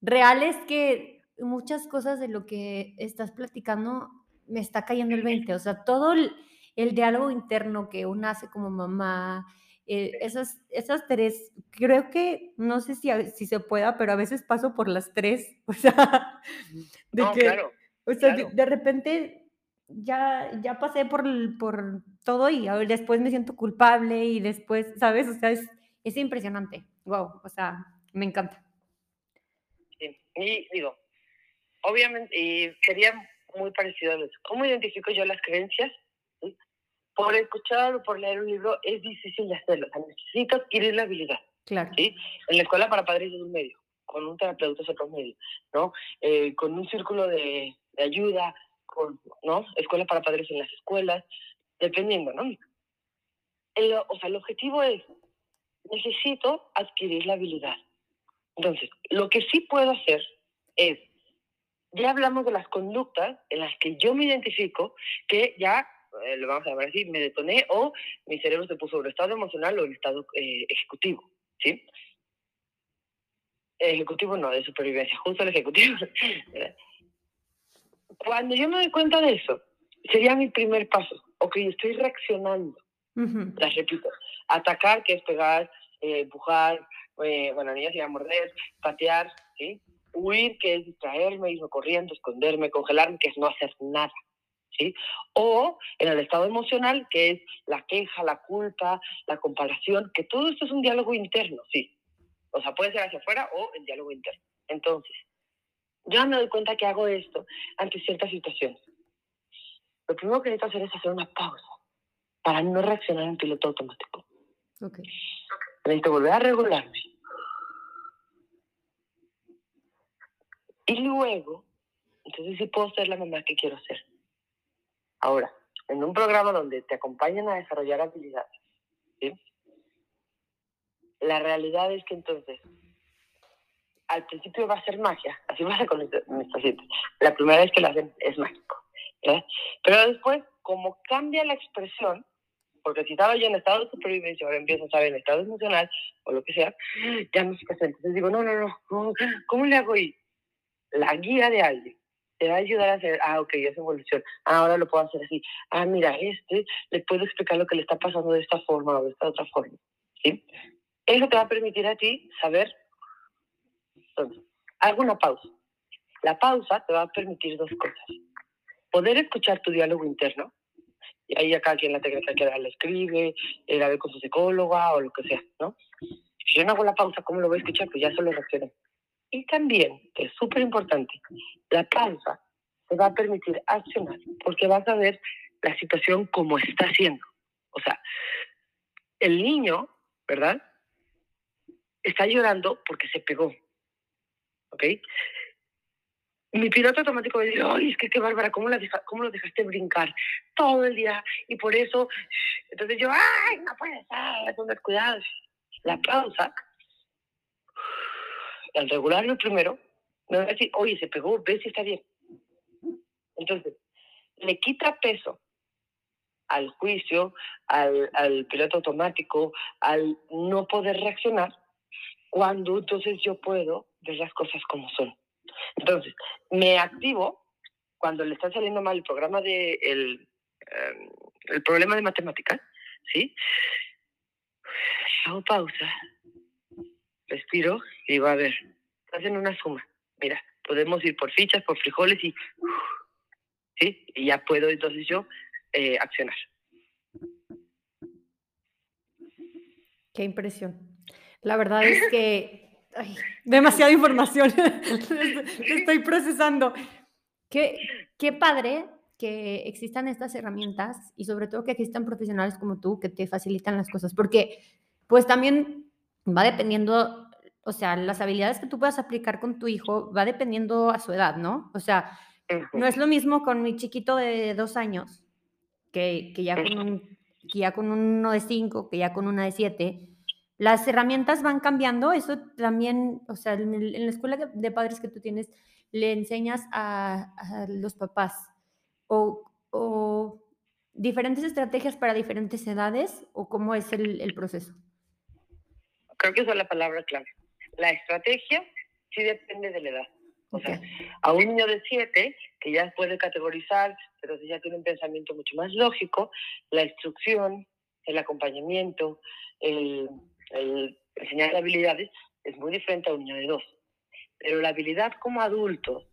Speaker 1: real es que muchas cosas de lo que estás platicando me está cayendo el 20, o sea, todo el, el diálogo interno que uno hace como mamá, eh, esas, esas tres, creo que, no sé si, si se pueda, pero a veces paso por las tres, o sea,
Speaker 2: de no, que, claro,
Speaker 1: o sea,
Speaker 2: claro.
Speaker 1: de, de, repente ya, ya pasé por, por todo y después me siento culpable y después, ¿sabes? O sea, es, es impresionante, wow, o sea, me encanta.
Speaker 2: Sí, y digo, obviamente, y sería muy parecido a eso. ¿Cómo identifico yo las creencias? Por escuchar o por leer un libro es difícil de hacerlo. O sea, necesito adquirir la habilidad.
Speaker 1: Claro.
Speaker 2: ¿sí? En la escuela para padres es un medio, con un terapeuta es otro medio, ¿no? Eh, con un círculo de, de, ayuda, con, ¿no? Escuela para padres en las escuelas, dependiendo, ¿no? El, o sea, el objetivo es, necesito adquirir la habilidad. Entonces, lo que sí puedo hacer es ya hablamos de las conductas en las que yo me identifico, que ya, lo vamos a llamar así, me detoné o mi cerebro se puso en estado emocional o en estado eh, ejecutivo, ¿sí? Ejecutivo no, de supervivencia, justo el ejecutivo. Cuando yo me doy cuenta de eso, sería mi primer paso. Ok, estoy reaccionando.
Speaker 1: Uh -huh.
Speaker 2: Las repito. Atacar, que es pegar, eh, empujar, bueno, niñas se a morder, patear, ¿sí? huir, que es distraerme, irme corriendo, esconderme, congelarme, que es no hacer nada. ¿Sí? O en el estado emocional, que es la queja, la culpa, la comparación, que todo esto es un diálogo interno, sí. O sea, puede ser hacia afuera o el diálogo interno. Entonces, yo me doy cuenta que hago esto ante ciertas situaciones. Lo primero que necesito hacer es hacer una pausa para no reaccionar en piloto automático.
Speaker 1: Okay.
Speaker 2: Necesito volver a regularme Y luego, entonces sí puedo ser la mamá que quiero ser. Ahora, en un programa donde te acompañan a desarrollar habilidades, ¿sí? la realidad es que entonces, al principio va a ser magia, así pasa con mis pacientes. La primera vez que lo hacen es mágico. ¿verdad? Pero después, como cambia la expresión, porque si estaba yo en estado de supervivencia, ahora empiezo a estar en estado emocional o lo que sea, ya no se presenta. Entonces digo, no, no, no, ¿cómo le hago? Y la guía de alguien, te va a ayudar a hacer, ah, ok, es evolución, ah, ahora lo puedo hacer así, ah, mira, este, le puedo explicar lo que le está pasando de esta forma o de esta otra forma, ¿sí? Eso te va a permitir a ti saber, entonces, hago una pausa. La pausa te va a permitir dos cosas. Poder escuchar tu diálogo interno, y ahí acá quien la técnica que la escribe, la ve con su psicóloga o lo que sea, ¿no? Si yo no hago la pausa, ¿cómo lo voy a escuchar? Pues ya solo reaccioné. Y también, que es súper importante, la pausa te va a permitir accionar, porque vas a ver la situación como está siendo. O sea, el niño, ¿verdad? Está llorando porque se pegó. ¿Ok? Mi piloto automático me dice, ay, es que qué bárbara, ¿cómo, la ¿cómo lo dejaste brincar todo el día? Y por eso, entonces yo, ay, no puede ser, son descuidados. La pausa al regularlo primero, me va a decir, oye, se pegó, ve si está bien. Entonces, le quita peso al juicio, al, piloto automático, al no poder reaccionar, cuando entonces yo puedo ver las cosas como son. Entonces, me activo cuando le está saliendo mal el programa de el, em, el problema de matemáticas, ¿sí? Hago pausa, respiro y va a ver, hacen una suma. Mira, podemos ir por fichas, por frijoles y, ¿sí? y ya puedo entonces yo eh, accionar.
Speaker 1: Qué impresión. La verdad es que demasiada información. Estoy procesando. Qué, qué padre que existan estas herramientas y sobre todo que existan profesionales como tú que te facilitan las cosas, porque pues también va dependiendo o sea, las habilidades que tú puedas aplicar con tu hijo va dependiendo a su edad, ¿no? O sea, no es lo mismo con mi chiquito de dos años, que, que ya, con un, que ya con uno de cinco, que ya con una de siete. Las herramientas van cambiando, eso también, o sea, en, la escuela de padres que tú tienes, le enseñas a, los papás o, o, diferentes estrategias para diferentes edades o cómo es el, el proceso.
Speaker 2: Creo que esa es la palabra clave. La estrategia sí depende de la edad. O sea, a un niño de 7 que ya puede categorizar, pero ya tiene un pensamiento mucho más lógico, la instrucción, el acompañamiento, el, el enseñar habilidades es muy diferente a un niño de 2. Pero la habilidad como adulto,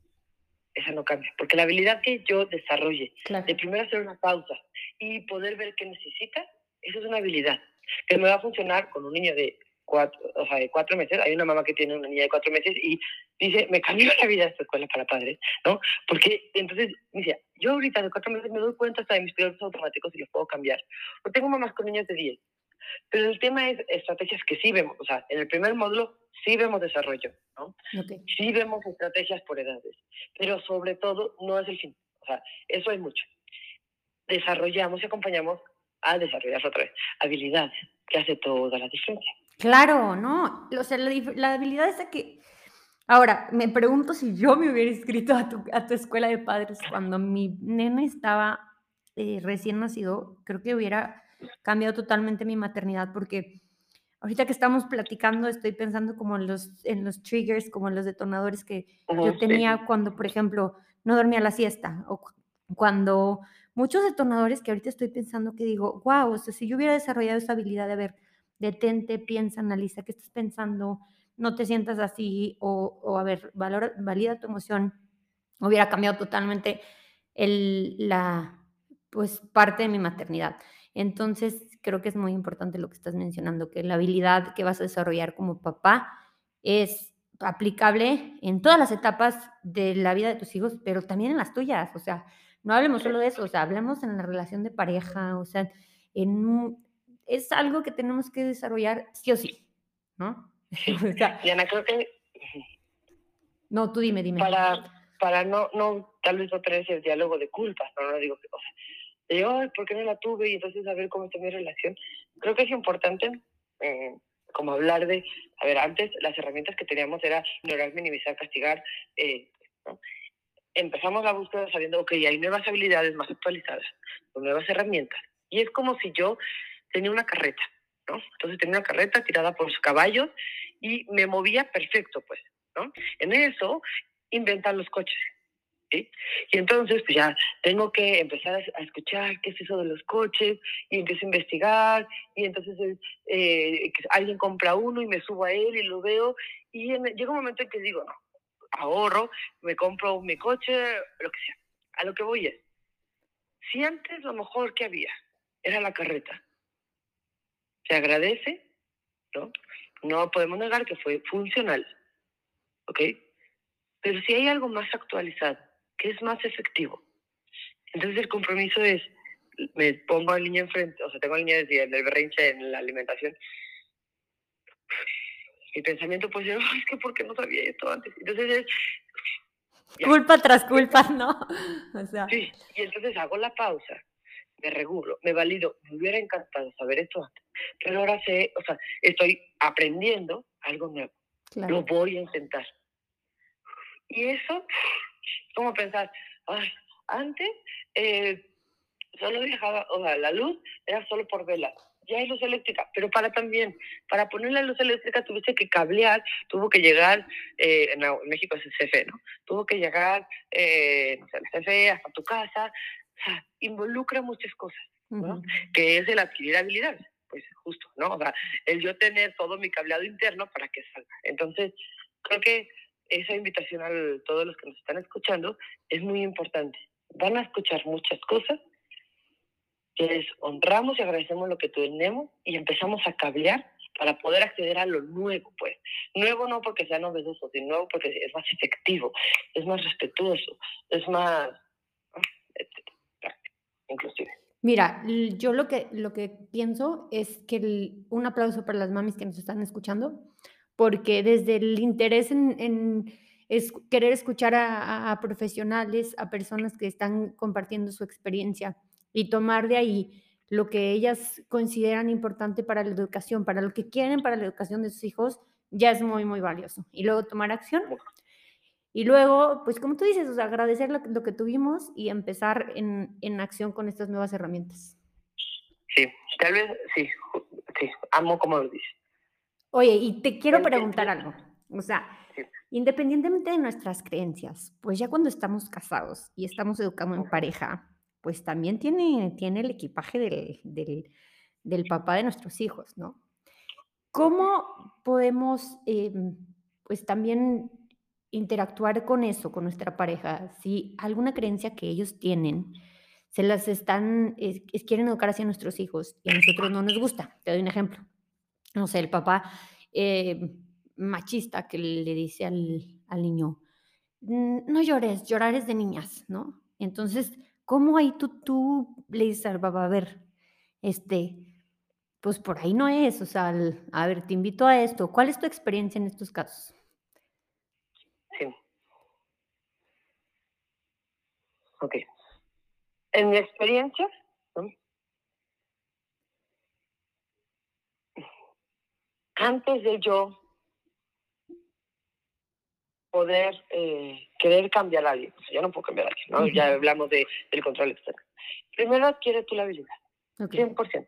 Speaker 2: esa no cambia, porque la habilidad que yo desarrolle, de primero hacer una pausa y poder ver qué necesita, eso es una habilidad que me va a funcionar con un niño de cuatro, o sea, de cuatro meses, hay una mamá que tiene una niña de cuatro meses y dice, me cambió la vida esta escuela para padres, ¿no? Porque entonces, dice, yo ahorita de cuatro meses me doy cuenta hasta de mis pilotos automáticos y los puedo cambiar. O tengo mamás con niños de diez. Pero el tema es estrategias que sí vemos, o sea, en el primer módulo sí vemos desarrollo, ¿no? Sí vemos estrategias por edades, pero sobre todo no es el fin, o sea, eso es mucho. Desarrollamos y acompañamos a desarrollar otra vez habilidades, que hace toda la diferencia.
Speaker 1: Claro, ¿no? O sea, la, habilidad es que... Ahora, me pregunto si yo me hubiera inscrito a tu, a tu escuela de padres cuando mi nena estaba eh, recién nacido, creo que hubiera cambiado totalmente mi maternidad porque ahorita que estamos platicando estoy pensando como en los, en los triggers, como en los detonadores que yo tenía cuando, por ejemplo, no dormía la siesta o cuando muchos detonadores que ahorita estoy pensando que digo, wow, o sea, si yo hubiera desarrollado esa habilidad de haber detente, piensa, analiza qué estás pensando, no te sientas así o, a ver, valora, valida tu emoción, hubiera cambiado totalmente el, la pues parte de mi maternidad. Entonces, creo que es muy importante lo que estás mencionando, que la habilidad que vas a desarrollar como papá es aplicable en todas las etapas de la vida de tus hijos, pero también en las tuyas. O sea, no hablemos solo de eso, o sea, hablemos en la relación de pareja, o sea, en, es algo que tenemos que desarrollar sí o sí, ¿no?
Speaker 2: Diana, creo que...
Speaker 1: No, tú dime, dime.
Speaker 2: Para, para no, no, tal vez no tener ese diálogo de culpa, no, no digo que, o sea, de, ¿por qué no la tuve? Y entonces saber cómo está mi relación. Creo que es importante eh, como hablar de, a ver, antes las herramientas que teníamos era ignorar, minimizar, castigar, eh, ¿no? Empezamos la búsqueda sabiendo, ok, hay nuevas habilidades más actualizadas, nuevas herramientas. Y es como si yo tenía una carreta, ¿no? Entonces tenía una carreta tirada por los caballos y me movía perfecto, pues, ¿no? En eso inventan los coches. ¿sí? Y entonces, pues ya tengo que empezar a, escuchar qué es eso de los coches y empiezo a investigar y entonces eh, alguien compra uno y me subo a él y lo veo y llega un momento en que digo, no, ahorro, me compro mi coche, lo que sea. A lo que voy es, si antes lo mejor que había era la carreta, se agradece, ¿no? No podemos negar que fue funcional, ¿ok? Pero si hay algo más actualizado, que es más efectivo, entonces el compromiso es, me pongo a la niña enfrente, o sea, tengo a la niña desde el berrinche en la alimentación, mi pensamiento puede ser, es que ¿por qué no sabía esto antes? Entonces es...
Speaker 1: Culpa tras culpa, ¿no?
Speaker 2: O sea... Sí, y entonces hago la pausa, me regulo, me valido, me hubiera encantado saber esto antes, pero ahora sé, o sea, estoy aprendiendo algo nuevo, lo voy a intentar. Y eso, como pensar, antes eh, solo dejaba, o sea, la luz era solo por velas ya hay luz eléctrica, pero para también, para poner la luz eléctrica tuviste que cablear, tuvo que llegar, eh, en, México es el CFE, ¿no? Tuvo que llegar, eh, no sé, el CFE hasta tu casa, o sea, involucra muchas cosas, ¿no? Que es el adquirir habilidades, pues justo, ¿no? O sea, el yo tener todo mi cableado interno para que salga. Entonces, creo que esa invitación a todos los que nos están escuchando es muy importante. Van a escuchar muchas cosas, que es honramos y agradecemos lo que tenemos y empezamos a cablear para poder acceder a lo nuevo, pues. Nuevo no porque sea novedoso, sino nuevo porque es más efectivo, es más respetuoso, es más, inclusive.
Speaker 1: Mira, yo lo que, lo que pienso es que un aplauso para las mamis que nos están escuchando, porque desde el interés en, querer escuchar a, profesionales, a personas que están compartiendo su experiencia, y tomar de ahí lo que ellas consideran importante para la educación, para lo que quieren para la educación de sus hijos, ya es muy, muy valioso. Y luego tomar acción. Y luego, pues como tú dices, agradecer lo, que tuvimos y empezar en, en, acción con estas nuevas herramientas.
Speaker 2: Sí, tal vez, sí, sí, amo como lo dices.
Speaker 1: Oye, y te quiero preguntar algo. O sea, independientemente de nuestras creencias, pues ya cuando estamos casados y estamos educando en pareja, pues también tiene, tiene el equipaje del, papá de nuestros hijos, ¿no? ¿Cómo podemos, em, pues también interactuar con eso, con nuestra pareja? Si alguna creencia que ellos tienen, se las están, quieren educar hacia nuestros hijos y a nosotros no nos gusta. Te doy un ejemplo. No sé, el papá em, machista que le dice al, niño, no llores, llorar es de niñas, ¿no? Entonces, ¿Cómo ahí tú, tú le dices al a ver, este, pues por ahí no es, o sea, a ver, te invito a esto. ¿Cuál es tu experiencia en estos casos?
Speaker 2: Ok. En mi experiencia, antes de yo poder eh, querer cambiar a alguien. O sea, yo no puedo cambiar a alguien, ¿no? Ya hablamos de, del control externo. Primero adquiere tú la habilidad, 100%,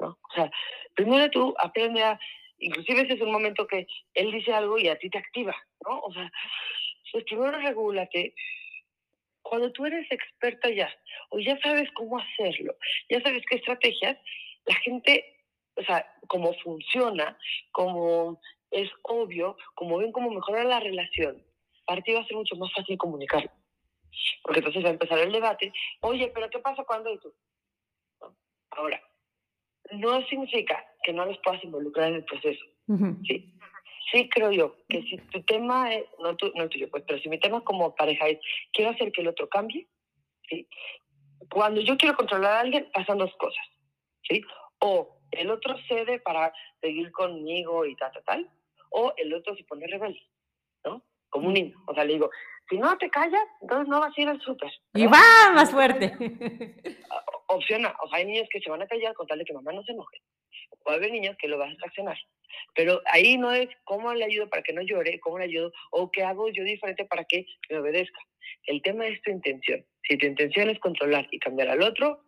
Speaker 2: ¿no? O sea, primero tú aprende a, inclusive ese es un momento que él dice algo y a ti te activa, ¿no? O sea, pues primero regúlate. Cuando tú eres experta ya, o ya sabes cómo hacerlo, ya sabes qué estrategias, la gente, o sea, cómo funciona, cómo es obvio, como ven cómo mejorar la relación, para ti va a ser mucho más fácil comunicarlo. Porque entonces va a empezar el debate, oye, pero ¿qué pasa cuando y tú? Ahora, no significa que no los puedas involucrar en el proceso. ¿sí? Sí creo yo que si tu tema es, no, tu, no tuyo, pues, pero si mi tema como pareja es, quiero hacer que el otro cambie, ¿sí? cuando yo quiero controlar a alguien, pasan dos cosas. ¿sí? O el otro cede para seguir conmigo y tal, tal, tal, o el otro se pone rebelde, ¿no? Como un niño. O sea, le digo, si no te callas, entonces no vas a ir al súper.
Speaker 1: Y va más fuerte.
Speaker 2: Opciona, o sea, hay niños que se van a callar con tal de que mamá no se enoje. O hay niños que lo vas a reaccionar. Pero ahí no es cómo le ayudo para que no llore, cómo le ayudo, o qué hago yo diferente para que me obedezca. El tema es tu intención. Si tu intención es controlar y cambiar al otro,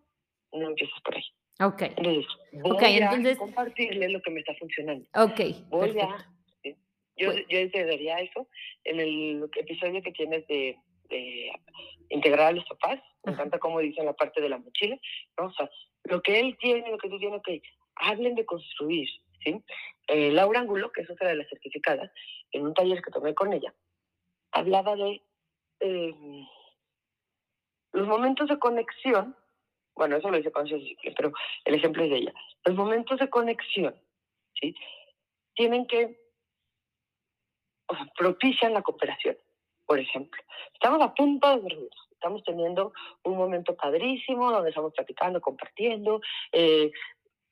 Speaker 2: no empiezas por ahí.
Speaker 1: Ok.
Speaker 2: Entonces, voy a compartirle lo que me está funcionando.
Speaker 1: Ok.
Speaker 2: Voy a yo, pues yo entendería eso en el episodio que tienes de eh, integrar a los papás. Me encanta cómo dicen la parte de la mochila, ¿no? O sea, lo que él tiene, lo que tú tienes, que hablen de construir, ¿sí? Eh, Laura Angulo, que es otra de las certificadas, en un taller que tomé con ella, hablaba de eh, los momentos de conexión, bueno, eso lo dice con pero el ejemplo es de ella, los momentos de conexión, ¿sí? Tienen que, o propician la cooperación, por ejemplo. Estamos a punto de vernos, estamos teniendo un momento padrísimo donde estamos platicando, compartiendo, eh,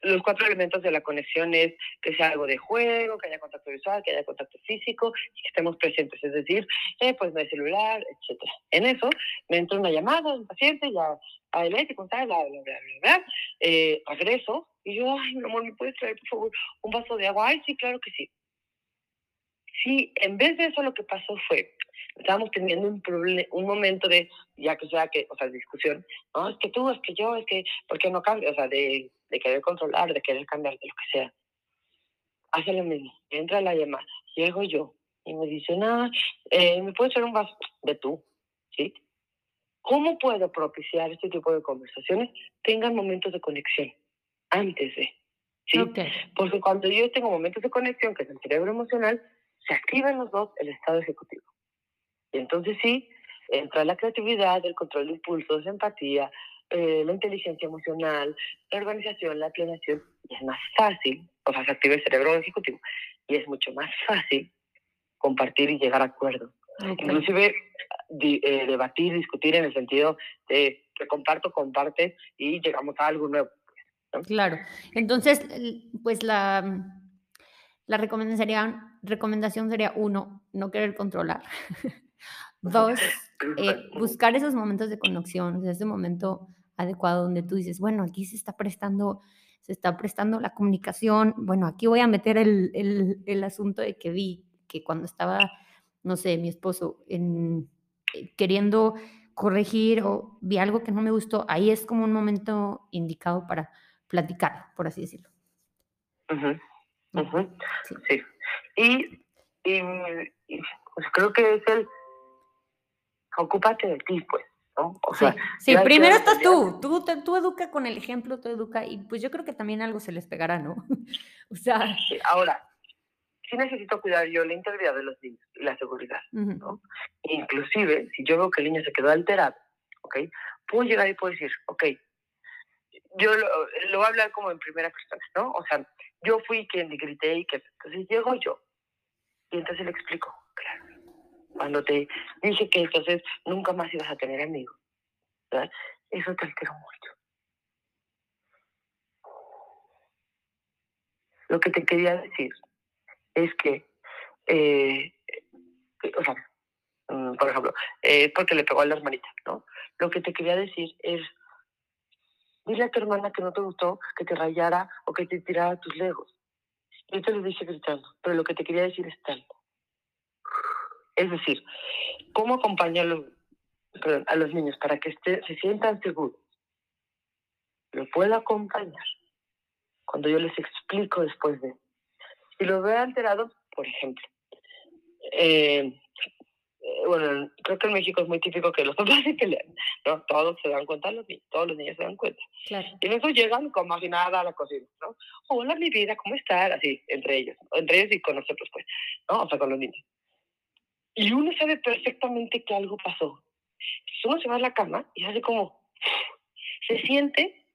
Speaker 2: los cuatro elementos de la conexión es que sea algo de juego, que haya contacto visual, que haya contacto físico que estemos presentes, es decir, eh, pues no hay celular, etc. En eso me entra una llamada un paciente, ya adelante, bla, bla, bla, bla, bla, eh, regreso y yo, ay, mi amor, ¿me puedes traer, por favor, un vaso de agua? Ay, sí, claro que sí. Sí, en vez de eso lo que pasó fue, estábamos teniendo un un momento de, ya que sea que, o sea, discusión, no, es que tú, es que yo, es que, ¿por qué no cambia? O sea, de, de querer controlar, de querer cambiar, de lo que sea. Hace lo mismo, entra la llamada, llego yo y me dice, nada, eh, ¿me puedes hacer un vaso de tú? ¿Sí? ¿Cómo puedo propiciar este tipo de conversaciones? Tengan momentos de conexión antes de. ¿sí? Porque cuando yo tengo momentos de conexión, que es el cerebro emocional, se activan los dos el estado ejecutivo. Y entonces sí, entra la creatividad, el control de impulsos, empatía, eh, la inteligencia emocional, la organización, la planeación, y es más fácil, o sea, se activa el cerebro ejecutivo, y es mucho más fácil compartir y llegar a acuerdos. Inclusive eh, debatir, discutir en el sentido de que comparto, comparte y llegamos a algo nuevo.
Speaker 1: Claro. Entonces, pues la, la recomendación sería, recomendación sería uno, no querer controlar. Dos, eh, buscar esos momentos de conexión, ese momento adecuado donde tú dices, bueno, aquí se está prestando, se está prestando la comunicación, bueno, aquí voy a meter el, el, el asunto de que vi que cuando estaba, no sé, mi esposo en, eh, queriendo corregir o vi algo que no me gustó, ahí es como un momento indicado para platicar, por así decirlo.
Speaker 2: Sí. Y, y, pues creo que es el ocúpate de ti, pues. ¿No?
Speaker 1: O sea, sí, primero estás tú, tú, tú educa con el ejemplo, tú educa, y pues yo creo que también algo se les pegará, ¿no? o sea...
Speaker 2: ahora, sí necesito cuidar yo la integridad de los niños y la seguridad, ¿no? Inclusive, si yo veo que el niño se quedó alterado, ¿ok? Puedo llegar y puedo decir, ok, yo lo, lo, voy a hablar como en primera persona, ¿no? O sea, yo fui quien le grité y que entonces llego yo y entonces le explico, claro, cuando te dije que entonces nunca más ibas a tener amigos, ¿verdad? Eso te alteró mucho. Lo que te quería decir es que, eh, o sea, mm, por ejemplo, eh, porque le pegó a la hermanita, ¿no? Lo que te quería decir es, dile a tu hermana que no te gustó que te rayara o que te tirara tus legos. Yo te lo dije gritando, pero lo que te quería decir es tal. Es decir, ¿cómo acompañar a los, niños para que se sientan seguros? Lo puedo acompañar cuando yo les explico después de. Si lo veo alterado, por ejemplo, eh, eh, bueno, creo que en México es muy típico que los papás se pelean, ¿no? Todos se dan cuenta, los niños, todos los niños se dan cuenta. Y en eso llegan como si nada a la cocina, ¿no? Hola, mi vida, ¿cómo estás? Así, entre ellos, entre ellos y con nosotros, pues, ¿no? O sea, con los niños. Y uno sabe perfectamente que algo pasó. uno se va a la cama y hace como, se siente,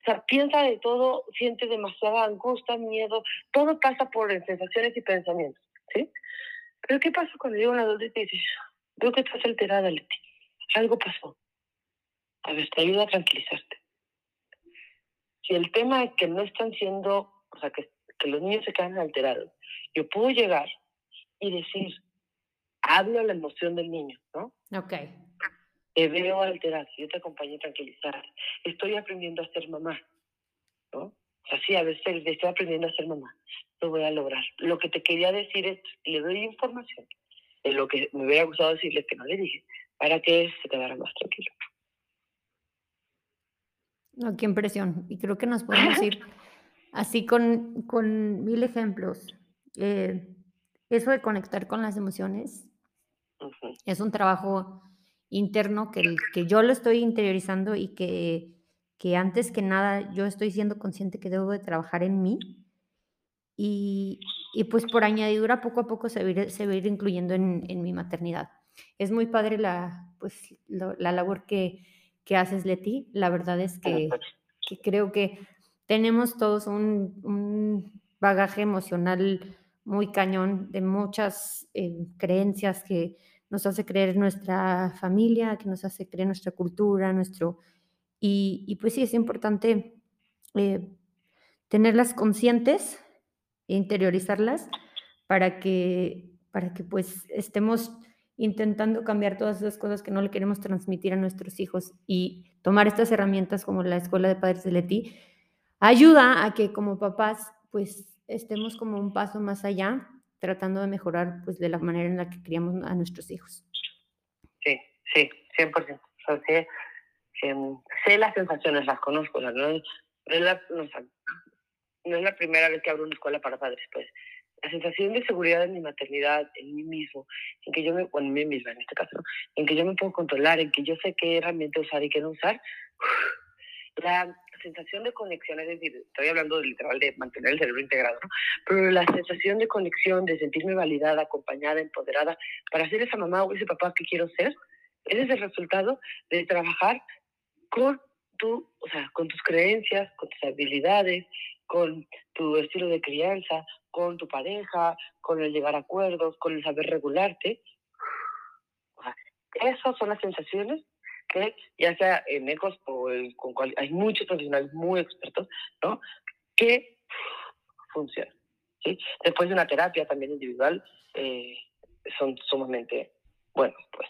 Speaker 2: o sea, piensa de todo, siente demasiada angustia, miedo, todo pasa por sensaciones y pensamientos, ¿sí? Pero ¿qué pasa cuando llega una adulto y te dices, veo que estás alterada, Leti, algo pasó? A ver, te ayuda a tranquilizarte. Si el tema es que no están siendo, o sea, que, que los niños se quedan alterados, yo puedo llegar y decir, hablo la emoción del niño, ¿no?
Speaker 1: Ok.
Speaker 2: Te veo alterar, yo te acompaño a tranquilizar. Estoy aprendiendo a ser mamá, ¿no? O sea, sí, a veces estoy aprendiendo a ser mamá. Lo voy a lograr. Lo que te quería decir es, le doy información de lo que me hubiera gustado decirle que no le dije, para que se quedara más tranquilo.
Speaker 1: No, qué impresión. Y creo que nos podemos ir así con, con mil ejemplos. Eh, eso de conectar con las emociones es un trabajo interno que, que yo lo estoy interiorizando y que, que antes que nada yo estoy siendo consciente que debo de trabajar en mí. Y, y pues por añadidura poco a poco se va a ir, se va a ir incluyendo en, en, mi maternidad. Es muy padre la, pues, lo, la labor que, que, haces, Leti. La verdad es que, que creo que tenemos todos un, un, bagaje emocional muy cañón de muchas eh, creencias que nos hace creer nuestra familia, que nos hace creer nuestra cultura, nuestro... Y, pues sí, es importante eh, tenerlas conscientes e interiorizarlas para que, para que pues estemos intentando cambiar todas esas cosas que no le queremos transmitir a nuestros hijos y tomar estas herramientas como la Escuela de Padres de Leti ayuda a que como papás pues estemos como un paso más allá tratando de mejorar pues de la manera en la que criamos a nuestros hijos.
Speaker 2: Sí, sí, 100%. O sea, eh, sé, las sensaciones, las conozco. No, no, es la, no, no, es la, primera vez que abro una escuela para padres, pues. La sensación de seguridad en mi maternidad, en mí mismo, en que yo me, bueno, en mí misma en este caso, en que yo me puedo controlar, en que yo sé qué herramienta usar y qué no usar, la sensación de conexión, es decir, estoy hablando literal de mantener el cerebro integrado, ¿no? pero la sensación de conexión, de sentirme validada, acompañada, empoderada, para ser esa mamá o ese papá que quiero ser, ese es el resultado de trabajar con tu, o sea, con tus creencias, con tus habilidades, con tu estilo de crianza, con tu pareja, con el llegar a acuerdos, con el saber regularte. Esas son las sensaciones que ya sea en ECOS o con cual, hay muchos profesionales muy expertos, ¿no? Que funcionan. ¿sí? Después de una terapia también individual, eh, son sumamente buenos, pues.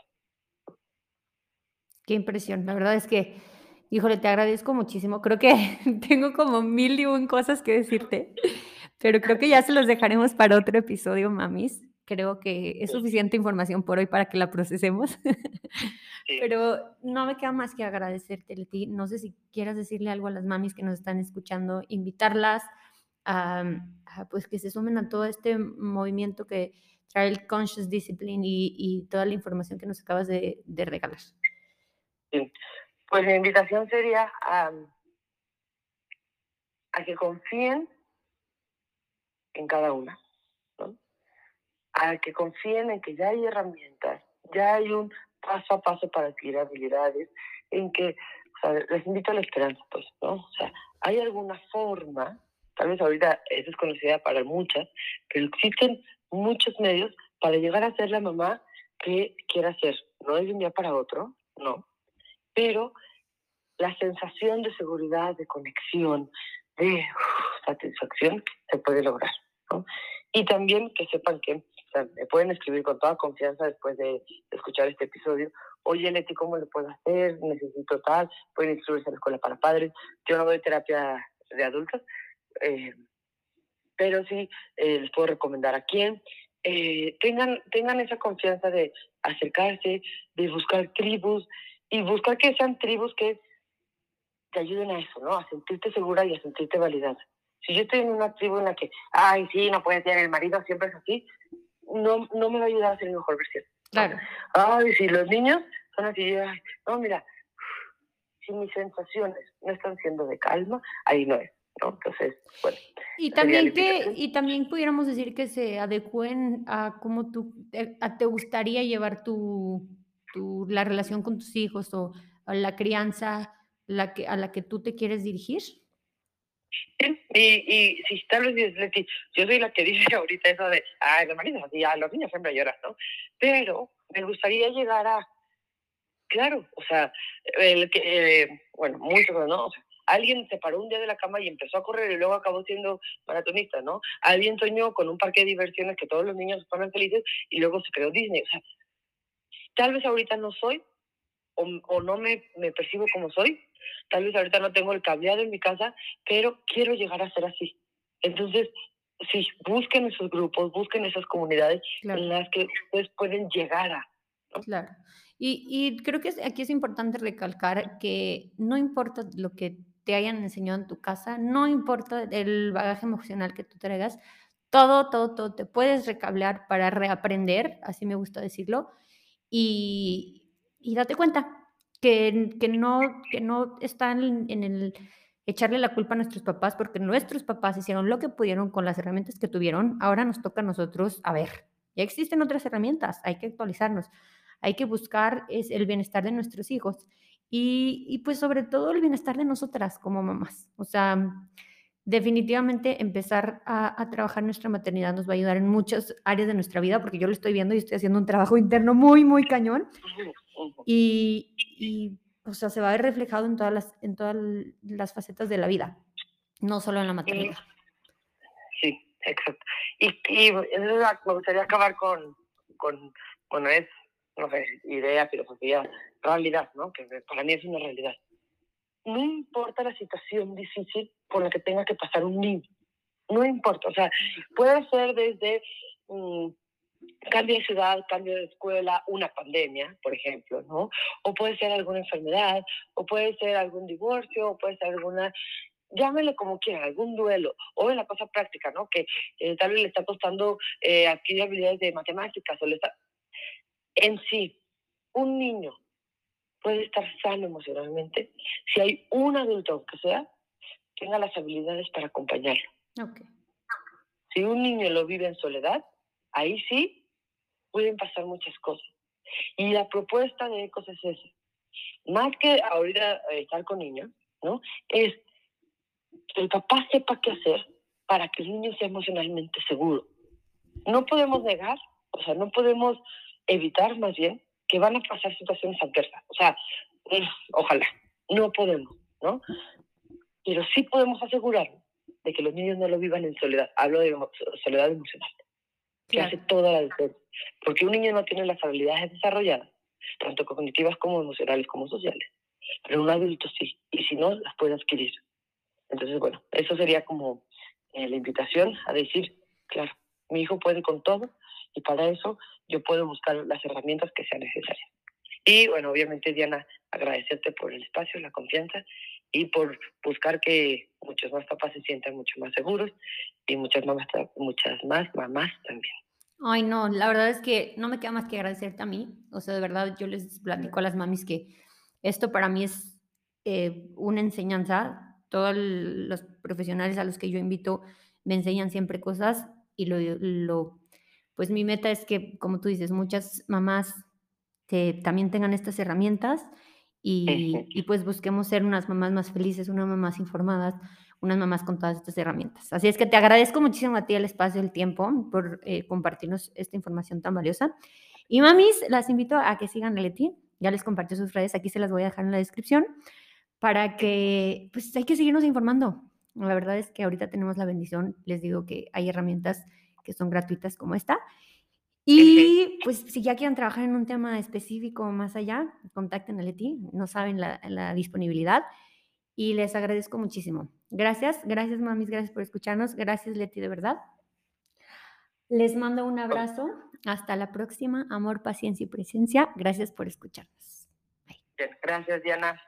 Speaker 1: Qué impresión. La verdad es que, híjole, te agradezco muchísimo. Creo que tengo como mil y un cosas que decirte, pero creo que ya se los dejaremos para otro episodio, mamis. Creo que es suficiente información por hoy para que la procesemos. Pero no me queda más que agradecerte, Leti. No sé si quieras decirle algo a las mamis que nos están escuchando, invitarlas a, a pues que se sumen a todo este movimiento que trae el Conscious Discipline y, y toda la información que nos acabas de, de regalar.
Speaker 2: Sí. Pues la invitación sería a, a que confíen en cada una a que confíen en que ya hay herramientas, ya hay un paso a paso para adquirir habilidades, en que, o sea, les invito a la esperanza, pues, ¿no? O sea, hay alguna forma, tal vez ahorita es desconocida para muchas, pero existen muchos medios para llegar a ser la mamá que quiera ser. No es de un día para otro, no, pero la sensación de seguridad, de conexión, de satisfacción se puede lograr, ¿no? Y también que sepan que me pueden escribir con toda confianza después de, escuchar este episodio. Oye, Leti, ¿cómo lo puedo hacer? Necesito tal. Pueden inscribirse en la escuela para padres. Yo no doy terapia de adultos, eh, pero sí eh, les puedo recomendar a quién. Eh, tengan, tengan esa confianza de acercarse, de buscar tribus y buscar que sean tribus que te ayuden a eso, ¿no? A sentirte segura y a sentirte validada. Si yo estoy en una tribu en la que, ay, sí, no puede ser el marido, siempre es así, no, no me va a ayudar a ser mi mejor versión.
Speaker 1: Claro.
Speaker 2: Ay, si los niños son así, ay, no, mira, si mis sensaciones no están siendo de calma, ahí no es. ¿no? Entonces, bueno.
Speaker 1: Y también, que, y también pudiéramos decir que se adecúen a cómo tú, a, te gustaría llevar tu, tu, la relación con tus hijos o a la crianza la que, a la que tú te quieres dirigir.
Speaker 2: Y, y si tal vez yo soy la que dice ahorita eso de, ay, los maridos así, los niños siempre lloran, ¿no? Pero me gustaría llegar a, claro, o sea, el que, eh, bueno, muchos, ¿no? O sea, alguien se paró un día de la cama y empezó a correr y luego acabó siendo maratonista, ¿no? Alguien soñó con un parque de diversiones que todos los niños fueran felices y luego se creó Disney. O sea, tal vez ahorita no soy o, o no me, me percibo como soy, Tal vez ahorita no tengo el cableado en mi casa, pero quiero llegar a ser así. Entonces, sí, busquen esos grupos, busquen esas comunidades claro. en las que ustedes pueden llegar a. ¿no?
Speaker 1: Claro. Y, y creo que aquí es importante recalcar que no importa lo que te hayan enseñado en tu casa, no importa el bagaje emocional que tú traigas, todo, todo, todo te puedes recablear para reaprender, así me gusta decirlo, y, y date cuenta que, que, no, que no están en el echarle la culpa a nuestros papás porque nuestros papás hicieron lo que pudieron con las herramientas que tuvieron. Ahora nos toca a nosotros, a ver, ya existen otras herramientas, hay que actualizarnos, hay que buscar es el bienestar de nuestros hijos y, y pues sobre todo el bienestar de nosotras como mamás. O sea, definitivamente empezar a, a, trabajar nuestra maternidad nos va a ayudar en muchas áreas de nuestra vida, porque yo lo estoy viendo y estoy haciendo un trabajo interno muy, muy cañón. Y, y o sea, se va a ver reflejado en todas las, en todas las facetas de la vida, no solo en la maternidad.
Speaker 2: Sí, exacto. Y, y me gustaría acabar con, con, bueno, es, no sé, idea, filosofía, realidad, ¿no? Que para mí es una realidad. No importa la situación difícil por la que tenga que pasar un niño, no importa, o sea, puede ser desde mm, cambio de ciudad, cambio de escuela, una pandemia, por ejemplo, ¿no? O puede ser alguna enfermedad, o puede ser algún divorcio, o puede ser alguna, llámele como quiera, algún duelo, o en la cosa práctica, ¿no? Que eh, tal vez le está costando eh, adquirir habilidades de matemáticas, o le está... En sí, un niño puede estar sano emocionalmente si hay un adulto, que sea, tenga las habilidades para acompañarlo.
Speaker 1: Okay.
Speaker 2: Si un niño lo vive en soledad, ahí sí pueden pasar muchas cosas. Y la propuesta de ECOS es esa. Más que ahorita eh, estar con niños, ¿no? Es que el papá sepa qué hacer para que el niño sea emocionalmente seguro. No podemos negar, o sea, no podemos evitar más bien que van a pasar situaciones adversas. O sea, ojalá, no podemos, ¿no? Pero sí podemos asegurar de que los niños no lo vivan en soledad. Hablo de soledad emocional que hace toda la diferencia. Porque un niño no tiene las habilidades desarrolladas, tanto cognitivas como emocionales como sociales. Pero un adulto sí, y si no, las puede adquirir. Entonces, bueno, eso sería como eh, la invitación a decir, claro, mi hijo puede con todo y para eso yo puedo buscar las herramientas que sean necesarias. Y bueno, obviamente Diana, agradecerte por el espacio, la confianza y por buscar que muchos más papás se sientan mucho más seguros y muchas mamás, muchas más mamás también.
Speaker 1: Ay, no, la verdad es que no me queda más que agradecerte a mí. O sea, de verdad, yo les platico a las mamis que esto para mí es eh, una enseñanza. Todos los profesionales a los que yo invito me enseñan siempre cosas y lo, lo pues mi meta es que, como tú dices, muchas mamás también tengan estas herramientas y, y, pues busquemos ser unas mamás más felices, unas mamás informadas, unas mamás con todas estas herramientas. Así es que te agradezco muchísimo a ti el espacio, el tiempo por eh, compartirnos esta información tan valiosa. Y mamis, las invito a que sigan a Leti. Ya les compartió sus redes, aquí se las voy a dejar en la descripción para que, pues hay que seguirnos informando. La verdad es que ahorita tenemos la bendición, les digo que hay herramientas que son gratuitas como esta. Y pues si ya quieren trabajar en un tema específico más allá, contacten a Leti, no saben la, la disponibilidad y les agradezco muchísimo. Gracias, gracias mamis, gracias por escucharnos. Gracias Leti, de verdad. Les mando un abrazo. Hasta la próxima. Amor, paciencia y presencia. Gracias por escucharnos.
Speaker 2: Gracias, Diana.